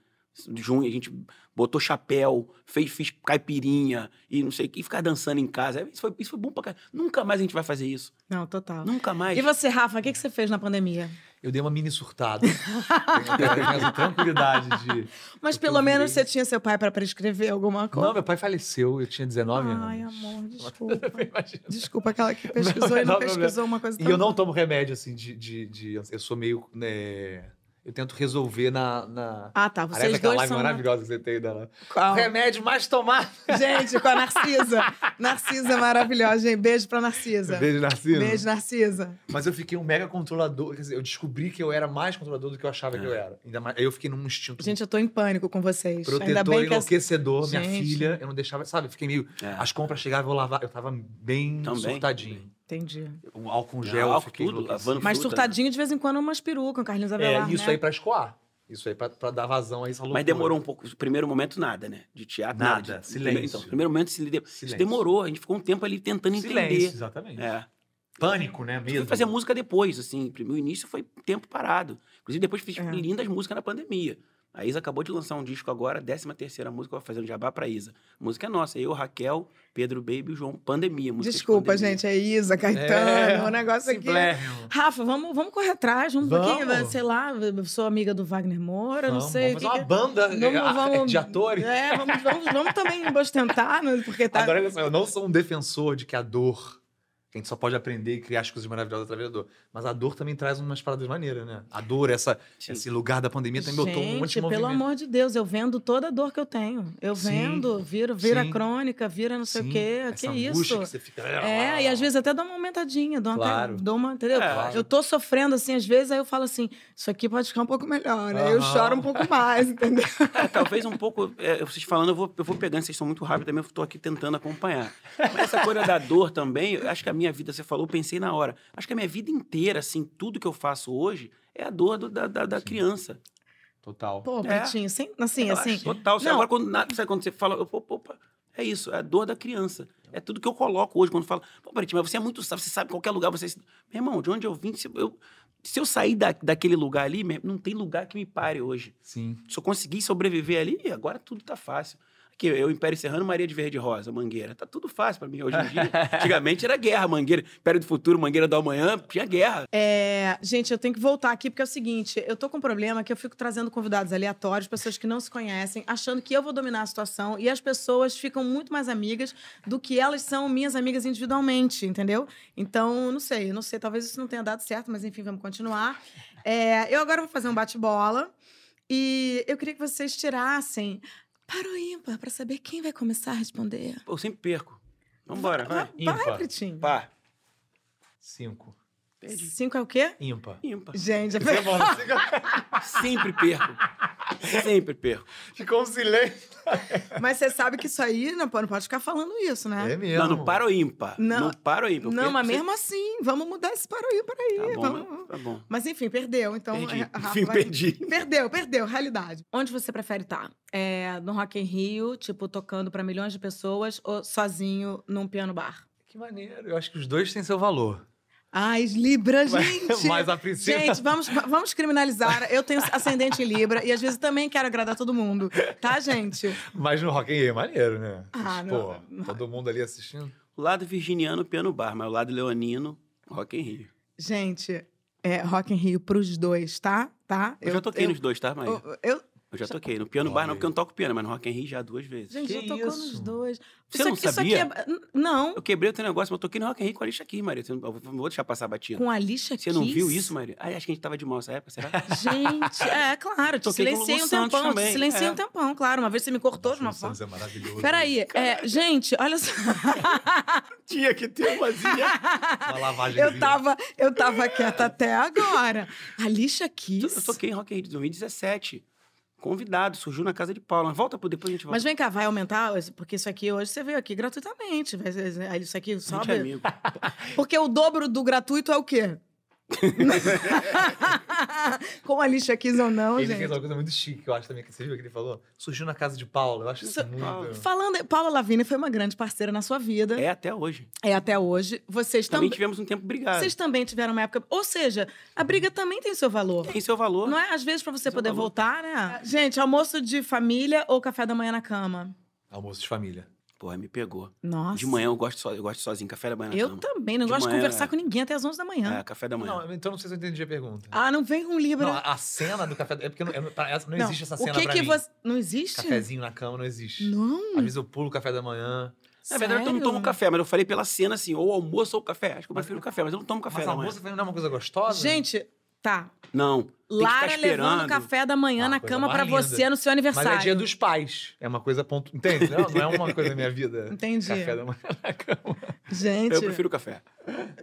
De junho, a gente botou chapéu, fez, fiz caipirinha e não sei o que, e ficar dançando em casa. Isso foi, isso foi bom pra caralho. Nunca mais a gente vai fazer isso. Não, total. Nunca mais. E você, Rafa, o que, que você fez na pandemia? Eu dei uma mini surtada. Essa tranquilidade de. Mas Eu pelo menos você tinha seu pai pra prescrever alguma coisa. Não, meu pai faleceu, eu tinha 19 Ai, anos. amor, desculpa. Imagina. Desculpa aquela que pesquisou Não, e não, não, pesquisou uma coisa E tão... eu não tomo remédio, assim, de. de, de- eu sou meio. né, eu tento resolver na. na... Ah, tá. Aliás, Vocês aquela dois live são... maravilhosa que você tem dela. Qual? Remédio mais tomado. Gente, com a Narcisa. Narcisa maravilhosa, gente. Beijo pra Narcisa. Beijo, Narciso. Beijo, Narcisa. Mas eu fiquei um mega controlador. Quer dizer, eu descobri que eu era mais controlador do que eu achava que eu era. Ainda mais, aí eu fiquei num instinto Gente, eu tô em pânico com vocês. Ainda protetor, bem que... enlouquecedor. Minha Gente. filha, eu não deixava, sabe? Eu fiquei meio. É. As compras chegavam, eu lavava. Eu tava bem Também. surtadinho. Entendi. O álcool Já, gel, álcool, fiquei tudo, Mas fruta, surtadinho, de vez em quando, umas perucas, um Carlinhos Avelar, É, isso né? aí pra escoar. Isso aí pra, pra dar vazão a essa loucura. Mas demorou um pouco. Primeiro momento, nada, né? De teatro, Nada, nada. De- silêncio. Primeiro, então, primeiro momento, se- isso Silêncio. demorou. A gente ficou um tempo ali tentando Silêncio, entender. exatamente. É. Pânico, né? Eu fui fazer música depois, assim. O início foi tempo parado. Inclusive, depois fiz É. lindas músicas na pandemia. A Isa acabou de lançar um disco agora, 13 terceira música, eu vou fazendo jabá pra Isa. A música é nossa, eu, Raquel, Pedro Baby e o João. Pandemia. música de Desculpa, pandemia. gente, é Isa, Caetano, o negócio aqui. Simplérrimo. Rafa, vamos, vamos correr atrás, vamos, um Vamos. pouquinho, sei lá, sou amiga do Wagner Moura, não Vamos, sei. Vamos fazer que uma que- banda Vamos- eh, vamos- de atores. É, vamos, vamos, vamos também ostentar, né, porque tá... Agora, eu não sou um defensor de que a dor. A gente só pode aprender e criar as coisas maravilhosas através da dor. Mas a dor também traz umas paradas maneiras, né? A dor, essa, Sim. esse lugar da pandemia também botou um monte de Gente, pelo movimento. amor de Deus, eu vendo toda a dor que eu tenho. Eu Sim, vendo, vira, vira sim. crônica, vira não sei Sim, o quê. essa Que isso? Que você fica... É, e às vezes até dá uma aumentadinha, dou, uma- Claro. dou uma, entendeu? É. Eu tô sofrendo assim, às vezes, aí eu falo assim, isso aqui pode ficar um pouco melhor, aí eu Aham. choro um pouco mais, entendeu? É, talvez um pouco. é, vocês falando, eu vou, eu vou pegando, vocês são muito rápidos também, eu tô aqui tentando acompanhar. Mas essa coisa da dor também, eu acho que a minha vida, você falou, eu pensei na hora. Acho que a minha vida inteira, assim, tudo que eu faço hoje é a dor do- da, da, da criança. Total. Pô, É. Pretinho, sem, assim, Eu assim. Total. Não. Agora, quando, na- sabe quando você fala, eu, opa, opa, é isso, é a dor da criança. É tudo que eu coloco hoje quando falo, pô, Pretinho, mas você é muito sábio, você sabe qualquer lugar, você. Meu irmão, de onde eu vim, se eu, se eu sair da, daquele lugar ali, não tem lugar que me pare hoje. Sim. Se eu conseguir sobreviver ali, agora tudo tá fácil. Aqui, eu, Império Serrano, Maria de Verde Rosa, Mangueira. Tá tudo fácil pra mim hoje em dia. Antigamente era guerra, Mangueira. Império do Futuro, Mangueira do Amanhã, tinha guerra. É, gente, eu tenho que voltar aqui, porque é o seguinte: eu tô com um problema que eu fico trazendo convidados aleatórios, pessoas que não se conhecem, achando que eu vou dominar a situação, e as pessoas ficam muito mais amigas do que elas são minhas amigas individualmente, entendeu? Então, não sei, não sei, talvez isso não tenha dado certo, mas enfim, vamos continuar. É, eu agora vou fazer um bate-bola e eu queria que vocês tirassem para o ímpar, para saber quem vai começar a responder. Pô, eu sempre perco. Vambora, vai. Vai, Ímpar. Pretinho. Pá. Cinco. Perdi. Cinco é o quê? Ímpar. Ímpar. Gente, é bom. Sempre perco. Sempre perco. Ficou um silêncio. Mas você sabe que isso aí não pode, não pode ficar falando isso, né? É mesmo. Não, no para ou ímpar. Não. No para ou ímpar. Não, mas sempre. mesmo assim, vamos mudar esse para aí, para aí. Tá bom, vamos- mas- tá bom. Mas enfim, perdeu. Então, Perdi. é, Rafa Enfim, vai- perdi. Perdeu, perdeu, realidade. Onde você prefere estar? É, no Rock in Rio, tipo, tocando pra milhões de pessoas, ou sozinho num piano bar? Que maneiro. Eu acho que os dois têm seu valor. Ai, Libra, gente! Mas a princípio. Gente, vamos, va- vamos criminalizar. Eu tenho ascendente em Libra e às vezes também quero agradar todo mundo. Tá, gente? Mas no Rock in Rio é maneiro, né? Ah, Pô, não. todo mundo ali assistindo. O lado virginiano, piano bar, mas o lado leonino, Rock in Rio. Gente, é Rock in Rio pros dois, tá? Tá? Eu, já toquei nos dois, tá, Maria? eu- eu, Eu já toquei. No piano bar não, porque eu não toco piano, mas no Rock in Rio já duas vezes. Gente, Que já tocou isso? nos dois. Você não aqui- Isso sabia? aqui é... Não, Eu quebrei o teu negócio, mas eu toquei no Rock in Rio com a Alicia aqui, Maria. Eu vou deixar passar batido. com a lixa Você não viu isso, Maria? Ai, acho que a gente tava de mal essa época, será? Gente, é claro, te silenciei um tempão, te também, silenciei é. um tempão, claro. Uma vez você me cortou de uma forma. É maravilhoso. Peraí, é, gente, olha só. Tinha que ter umazinha. Uma lavagem Eu tava, eu tava quieta até agora. A lixa Eu Kiss. toquei em Rock in Rio de 2017. Convidado, surgiu na casa de Paula. Volta por depois a gente volta. Mas vem cá, vai aumentar? Porque isso aqui hoje você veio aqui gratuitamente. Aí Isso aqui sobe. amigo. Porque o dobro do gratuito é o quê? Com a lixa Kiss ou não, Ele gente. fez uma coisa muito chique, que eu acho também, que você viu que ele falou? Surgiu na casa de Paulo. Eu acho isso Isso- muito... Falando, Paula Lavigne foi uma grande parceira na sua vida. É até hoje. É até hoje. Vocês Também também. tivemos um tempo brigado. Vocês também tiveram uma época. Ou seja, a briga também tem seu valor. Tem seu valor. Não é? Às vezes, pra você Seu poder voltar, né? Gente, almoço de família ou café da manhã na cama? Almoço de família. Porra, me pegou. Nossa. De manhã eu gosto, so, eu gosto sozinho, café da manhã na Eu cama. também, não De gosto de conversar é. com ninguém até as 11 da manhã. É, café da manhã. Não, então não sei se eu entendi a pergunta. Ah, não vem com Libra. Não, a cena do café... É porque não, é- pra- essa- não existe essa cena O que pra que mim. você. Não existe? Cafezinho na cama não existe. Não. Às vezes eu pulo o café da manhã. Na verdade, eu não tomo café, mas eu falei pela cena assim, ou almoço ou café. Acho que eu Mas- prefiro café, mas eu não tomo café Mas da manhã. almoço não é uma coisa gostosa? Gente, tá. Não. Lara levando café da manhã Ah, na cama linda. você no seu Mas aniversário. é dia dos pais. É uma coisa ponto. Entende? Não, não é uma coisa da minha vida. Entendi. Café da manhã na cama. Gente, Eu prefiro café.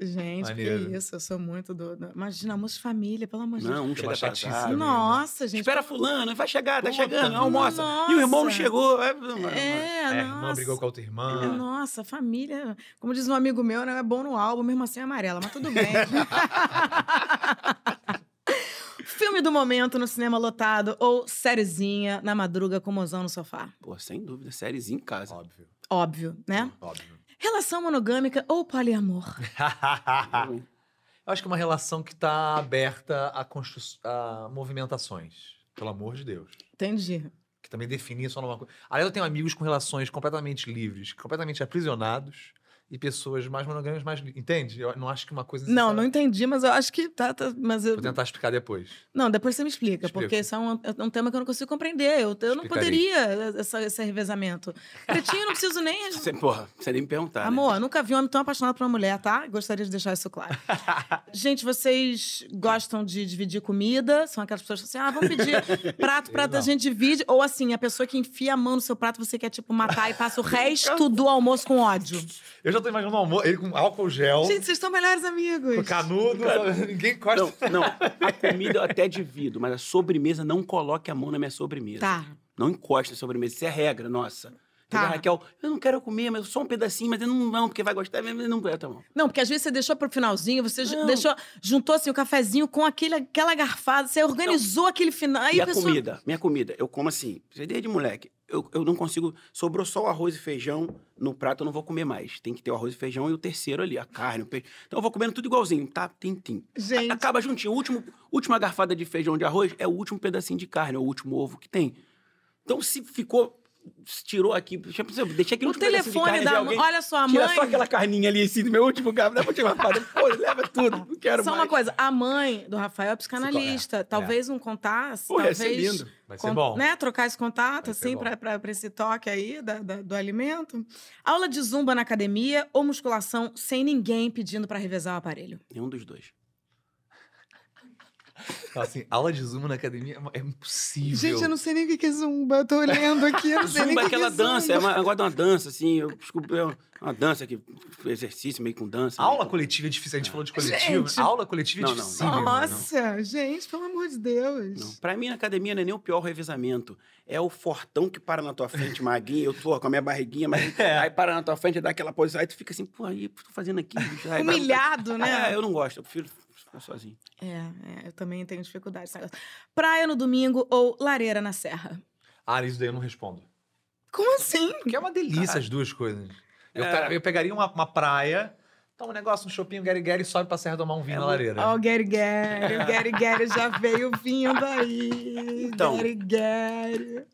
gente, Maneiro. que isso. Eu sou muito do. do- Imagina, almoço de família, pelo amor de Deus. Não, um chega chatice né? Nossa, gente. Espera fulano, vai chegar, tá Puta, chegando, almoça. E o irmão não nossa. chegou. É, É, É, a nossa. irmã brigou com a outra irmã. Nossa, família. Como diz um amigo meu, não é bom no álbum, mesmo assim é amarela, mas tudo bem. Filme do momento no cinema lotado ou sériezinha na madruga com mozão no sofá? Pô, sem dúvida, sériezinho em casa. Óbvio. Óbvio, né? Óbvio. Relação monogâmica ou poliamor? Eu acho que é uma relação que está aberta a, constru... a movimentações. Pelo amor de Deus. Entendi. Que também definia só numa coisa. Aliás, eu tenho amigos com relações completamente livres, completamente aprisionados e pessoas mais monogâmicas, mais. Entende? Eu não acho que uma coisa. Não, não necessariamente- entendi, mas eu acho que tá. tá- mas eu, Vou tentar explicar depois. Não, depois você me explica, Explico. porque isso é um, é um tema que eu não consigo compreender. Eu, eu não Explicarei. poderia essa, esse revezamento. Pretinho, eu não preciso nem. Você, porra, você nem me perguntar. né? Amor, eu nunca vi um homem tão apaixonado por uma mulher, tá? Gostaria de deixar isso claro. Gente, vocês gostam de dividir comida? São aquelas pessoas que assim, ah, vamos pedir prato, prato, não. a gente divide. Ou assim, a pessoa que enfia a mão no seu prato, você quer, tipo, matar e passa o resto do almoço com ódio. Eu já tô imaginando o almoço, ele com álcool gel, Gente, vocês estão melhores amigos. com canudo, ninguém encosta. Não, não, a comida eu até divido, mas a sobremesa, não coloque a mão na minha sobremesa. Tá. Não encoste na sobremesa, isso é regra, nossa. Tá. Tá. Raquel, eu não quero comer, mas só um pedacinho, mas eu não, não porque vai gostar, mas não quero, tá bom. Não, porque às vezes você deixou pro finalzinho, você Não. deixou, juntou assim o cafezinho com aquele, aquela garfada, você organizou aquele final. Aí e a a pessoa. comida, minha comida, eu como assim, você desde moleque, eu, eu não consigo, sobrou só o arroz e feijão no prato, eu não vou comer mais. Tem que ter o arroz e feijão e o terceiro ali, a carne, o peixe. Então eu vou comendo tudo igualzinho, tá? Tim-tim. Gente. Acaba juntinho. O último, última garfada de feijão de arroz é o último pedacinho de carne, é o último ovo que tem. Então, se ficou. Se Tirou aqui. Deixa eu O último pedacinho de telefone da alguém. Olha só, a Tira mãe. só aquela carninha ali assim do meu último garfo, da última garfada. Pô, leva tudo. Não quero Só mais. uma coisa, a mãe do Rafael é psicanalista. É, é. Talvez um contato, Pô, ia talvez... ser lindo. Vai ser bom. Né, trocar esse contato, Vai assim, bom. pra, pra, pra esse toque aí da- da- do alimento. Aula de zumba na academia ou musculação sem ninguém pedindo pra revezar o aparelho? Nenhum dos dois. Assim, aula de zumba na academia é impossível. Gente, eu não sei nem o que é zumba. Eu tô olhando aqui, eu não sei nem Zumba o é que aquela que é dança, é zumba. uma, gosto de uma dança, assim. Eu desculpa, é uma dança que. Exercício meio com dança. Aula meio coletiva é difícil. A gente falou de coletivo. Gente. Aula coletiva é Não, não, difícil. não. Nossa, gente, pelo amor de Deus. Não. Pra mim, na academia, não é nem o pior revezamento. É o fortão que para na tua frente, magrinho. Eu tô com a minha barriguinha, mas É. aí para na tua frente, dá aquela posição. Aí tu fica assim, pô, aí, o que eu tô fazendo aqui? Humilhado, né? É, eu não gosto. Eu prefiro ficar sozinho. É, é, eu também tenho dificuldade. Praia no domingo ou lareira na serra? Ah, isso daí eu não respondo. Como assim? Porque é uma delícia as duas coisas. Eu, É. pe- eu pegaria uma, uma praia, toma um negócio, um shopping, um Gary e sobe pra serra tomar um vinho É na lareira. Ó, o Gary Gary, o Gary Gary já veio vindo aí. Então. Gary Gary.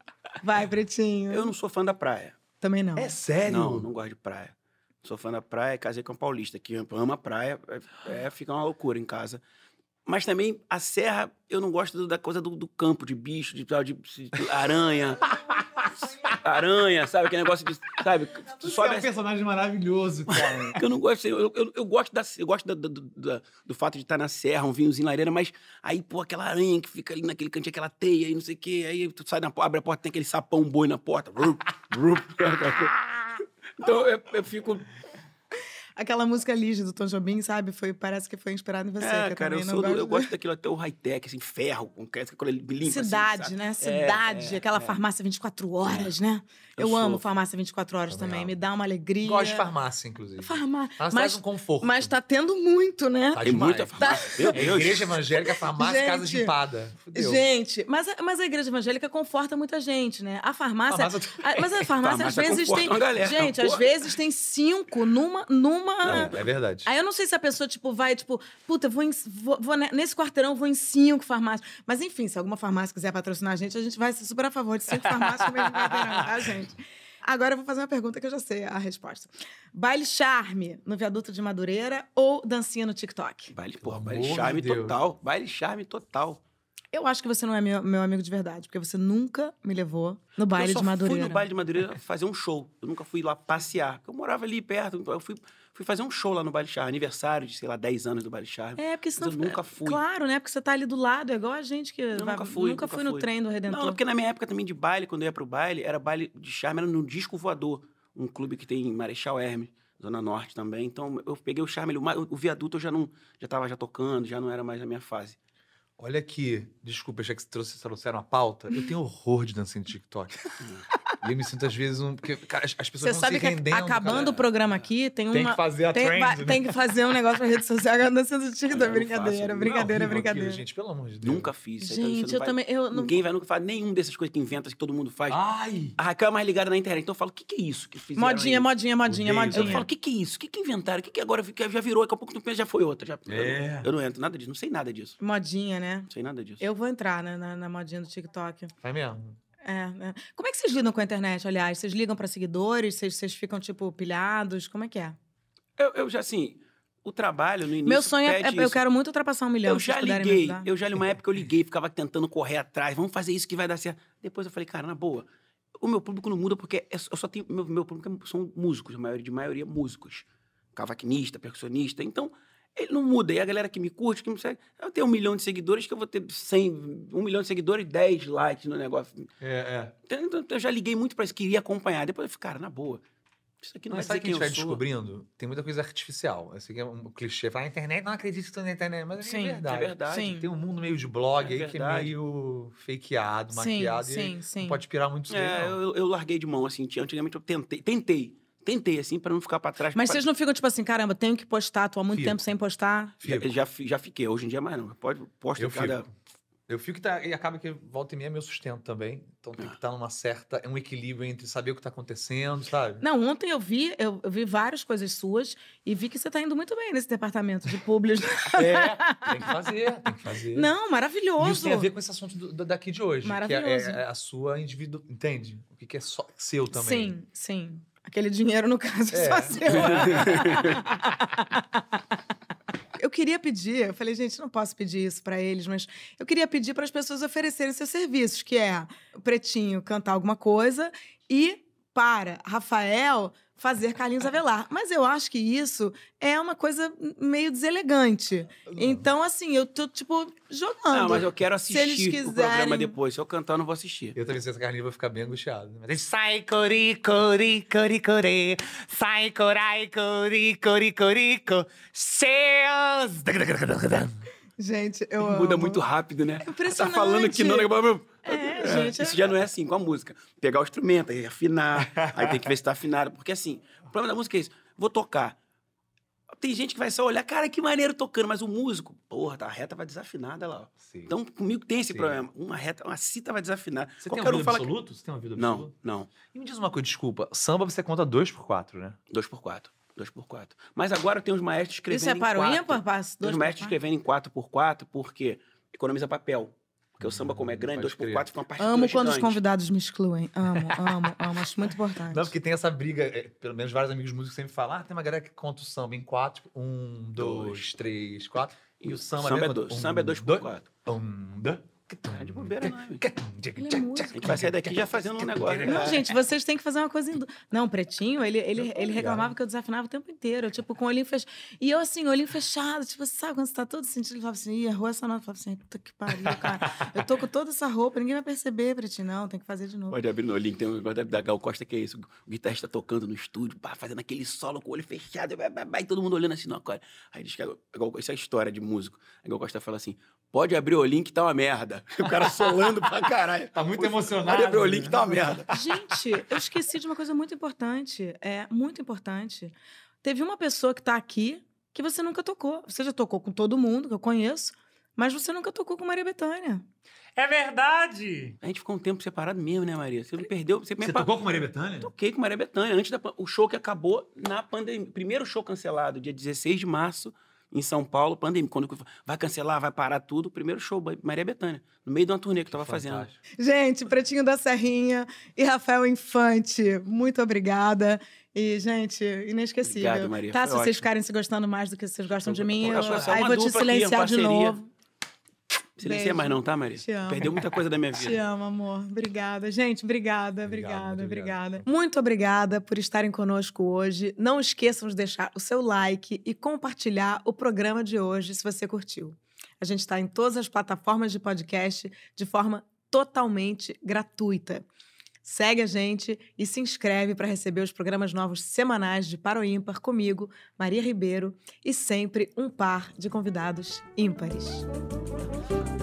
Vai, Pretinho. Eu não sou fã da praia. Também não. É sério? Não, não gosto de praia. Sou fã da praia, casei com um paulista, que ama a praia, é, é, fica uma loucura em casa. Mas também a serra, eu não gosto do- da coisa do, do campo, de bicho, de, tal, de, de aranha. aranha, sabe? Aquele negócio de. Sabe? Tu sobe a- personagem maravilhoso, cara. eu não gosto, assim, eu, eu, eu gosto, da, eu gosto da- do, do- da- do fato de estar na serra, um vinhozinho lareira, mas aí, pô, aquela aranha que fica ali naquele cantinho, aquela teia e não sei o quê, aí tu sai na abre a porta, tem aquele sapão boi na porta. Então eu, eu fico. Aquela música Lige do Tom Jobim, sabe? Foi, parece que foi inspirada em você. É, que eu cara, eu, também sou do- eu gosto. gosto daquilo até o high-tech, assim, ferro, com coisa limpa. assim, Cidade, sabe? né? É, Cidade, é, aquela é. farmácia 24 horas, né? Eu Eu, amo sou. farmácia 24 horas Também me dá uma alegria. Gosto de farmácia, inclusive. Farmácia. Mas, Mas, um conforto. mas tá tendo muito, né? Tá Tem muita farmácia. Meu É Deus. igreja evangélica, farmácia, casa de Gente. empada. Fudeu. Gente, mas a, mas a igreja evangélica conforta muita gente, né? A farmácia. Farmácia- a- mas a farmácia, às Farmácia vezes conforta tem. gente, porra. às vezes tem cinco numa. numa... É, é verdade. Aí eu não sei se a pessoa, tipo, vai, tipo, puta, vou, em- vou, vou ne- nesse quarteirão, vou em cinco farmácias. Mas enfim, se alguma farmácia quiser patrocinar a gente, a gente vai ser super a favor de cinco farmácias no mesmo quarteirão, tá, gente? Agora eu vou fazer uma pergunta que eu já sei a resposta. Baile charme no viaduto de Madureira ou dancinha no TikTok? Baile, porra, baile charme Deus. total. Baile charme total. Eu acho que você não é meu, meu amigo de verdade, porque você nunca me levou no baile eu só de Madureira. fui no baile de Madureira fazer um show. Eu nunca fui lá passear. porque Eu morava ali perto. então Eu fui, fui fazer um show lá no Baile Charme. Aniversário de, sei lá, 10 anos do Baile Charme. É, porque senão. Mas eu nunca fui. Claro, né? Porque você tá ali do lado, é igual a gente que. Eu vai- nunca fui, Nunca nunca fui no fui. trem do Redentor. Não, porque na minha época também de baile, quando eu ia pro baile, era baile de charme, era no Disco Voador. Um clube que tem em Marechal Hermes, Zona Norte também. Então eu peguei o charme, o, viaduto eu já não já tava já tocando, já não era mais a minha fase. Olha aqui, desculpa, achei que vocês trouxe- trouxeram a pauta. Eu tenho horror de dancinha de TikTok. E eu me sinto, às vezes, um. Porque cara, as, as Você pessoas vão sabe se que rendendo. acabando cara. o programa aqui, tem uma. Tem que fazer a tem, trend, vai- né? tem que fazer um negócio pra rede social. Agora tá sendo tido. Eu não Brincadeira, brincadeira, brincadeira. aquilo, gente, pelo amor de Deus. Nunca fiz. você Gente, não eu vai- também. Eu não... Ninguém vai nunca fazer nenhum dessas coisas que inventa, que todo mundo faz. Ai! A Raquel é mais ligada na internet. Então eu falo, o que, que é isso que fizeram Modinha, aí? modinha, modinha, Odeio Eu modinha. falo, o que, que é isso? O que, que inventaram? O que, que agora já virou? Daqui a pouco tu pensa, já foi outra. Já... É. Eu, não- eu não entro nada disso. Não sei nada disso. Modinha, né? Não sei nada disso. Eu vou entrar né, na, na modinha do TikTok. Vai mesmo. É, né? Como é que vocês lidam com a internet, aliás? Vocês ligam pra seguidores? Vocês, vocês ficam, tipo, pilhados? Como é que é? Eu, eu já, assim, o trabalho no início. Meu sonho é, é- Eu quero muito ultrapassar um milhão. Eu já liguei, eu já li uma época eu liguei, ficava tentando correr atrás, vamos fazer isso que vai dar certo. Depois eu falei, cara, na boa, o meu público não muda porque é- eu só tenho, meu, meu público é- são músicos, a maioria, de maioria músicos, cavaquinista, percussionista, então ele não muda. E a galera que me curte, que me segue, eu tenho um milhão de seguidores que eu vou ter 100, um milhão de seguidores, 10 likes no negócio. É, é. Então eu já liguei muito pra isso, queria acompanhar. Depois eu falei, cara, na boa, isso aqui não Mas vai sabe o que a gente vai sou. descobrindo? Tem muita coisa artificial. Esse aqui é um clichê. Falar, a internet, não acredito que estou na internet. Mas Sim, é é verdade. É verdade. Sim. Tem um mundo meio de blog É aí que é meio fakeado, Sim, maquiado. sim, e sim. não pode pirar muito isso É, não. eu, eu larguei de mão, assim. Antigamente eu tentei, tentei, tentei, assim, pra não ficar pra trás. Mas pra- vocês não ficam, tipo assim, caramba, tenho que postar, tô há muito Fico. tempo sem postar. Já, já, fi- já fiquei, hoje em dia mais não. Pode, posta Eu cada... fico. Eu fico e, tá- e acaba que volta e meia é meu sustento também. Então tem que Ah. estar numa certa. É um equilíbrio entre saber o que tá acontecendo, sabe? Não, ontem eu vi, eu, eu vi várias coisas suas e vi que você tá indo muito bem nesse departamento de publis. É, tem que fazer, tem que fazer. não, E maravilhoso. isso tem a ver com esse assunto do- do- daqui de hoje. Que é, Maravilhoso. é a sua indivíduo. Entende? O que, que é só seu também. Sim, sim. Aquele dinheiro, no caso, é só seu. eu queria pedir, eu falei, gente, não posso pedir isso pra eles, mas eu queria pedir para as pessoas oferecerem seus serviços, que é o Pretinho cantar alguma coisa e para Rafael fazer Carlinhos Avelar. Mas eu acho que isso é uma coisa meio deselegante. Então, assim, eu tô, tipo, jogando. Não, mas eu quero Se eles assistir o programa quiserem- depois. Se eu cantar, eu não vou assistir. Eu também sei essa carninha vai ficar bem angustiado. Mas Sai cori cori cori cori Sai corai cori cori corico Seus Gente, eu Muda amo. muito rápido, né? Tá impressionante. falando que não... É, gente, Isso já não é assim com a música. Pegar o instrumento, aí afinar, aí tem que ver se tá afinado. Porque assim, o problema da música é isso. Vou tocar. Tem gente que vai só olhar, cara, que maneiro tocando, mas o músico, porra, tá, a reta vai desafinada lá. Sim. Então, comigo tem esse Sim. problema. Uma reta, uma cita vai desafinar. Você tem um Qualquer ouvido fala que- absoluto? Você tem um ouvido Não, absoluto? não. E me diz uma coisa, desculpa. Samba você conta 2 por 4 né? 2 por 4 2 por 4 Mas agora tem os maestros escrevendo Isso é em para o ímpar? Tem dois os maestros quatro? escrevendo em 4 por 4 porque economiza papel. Porque o samba, como é grande, pode 2 por crer. 4 fica uma partitura Amo quando os gigante. convidados me excluem. Amo, amo, amo. Acho muito importante. Não, porque tem essa briga, é, pelo menos vários amigos músicos sempre falam, ah, tem uma galera que conta o samba em 4, 1, 2, 3, 4. E o samba, Samba é mesmo, dois- um, samba é 2 por dois, 4 Um, dois. É de bobeira, não, amigo. Ele é músico. A gente vai sair daqui já fazendo um negócio. Não, gente, vocês têm que fazer uma coisa. Em... du- Não, o Pretinho, ele, ele, ele reclamava que eu desafinava o tempo inteiro. Tipo, com o olhinho fechado. E eu, assim, olhinho fechado. Tipo, sabe quando você tá todo sentindo? Ele falava assim, ih, errou essa nota. Eu falava assim, puta que pariu, cara. Eu tô com toda essa roupa, ninguém vai perceber, Pretinho. Não, tem que fazer de novo. Pode abrir no link, tem um negócio da Gal Costa que é isso. O guitarrista tocando no estúdio, pá, fazendo aquele solo com o olho fechado, vai, vai, vai, e todo mundo olhando assim, não, cara. Aí diz que a Gal- isso é história de músico. A Gal Costa fala assim: pode abrir o link que tá uma merda. O cara solando pra caralho. Tá muito emocionado. abrir o link né? tá uma merda. Gente, eu esqueci de uma coisa muito importante. É muito importante. Teve uma pessoa que tá aqui que você nunca tocou. Você já tocou com todo mundo que eu conheço, mas você nunca tocou com Maria Bethânia. É verdade A gente ficou um tempo separado mesmo, né, Maria? Você não perdeu. Você, Você tocou com Maria Bethânia? Toquei com Maria Bethânia, antes da o show que acabou na pandemia. Primeiro show cancelado, dia 16 de março, em São Paulo, pandemia. Quando vai cancelar, vai parar tudo, primeiro show, Maria Bethânia. No meio de uma turnê que eu tava fazendo. Fantástico. Gente, Pretinho da Serrinha e Rafael Infante, muito obrigada. E, gente, inesquecível. Obrigado, Maria, Tá, foi se vocês ótimo. ficarem se gostando mais do que vocês gostam de mim, Eu eu, aí vou te aqui, silenciar uma de novo. Silencia Beijo. mais não, tá, Maria? Te amo. Perdeu muita coisa da minha Te vida. amo, amor. Obrigada. Gente, obrigada, Obrigado, obrigada, obrigada. Muito obrigada por estarem conosco hoje. Não esqueçam de deixar o seu like e compartilhar o programa de hoje se você curtiu. A gente está em todas as plataformas de podcast de forma totalmente gratuita. Segue a gente e se inscreve para receber os programas novos semanais de Para o Ímpar comigo, Maria Ribeiro, e sempre um par de convidados ímpares. Bye.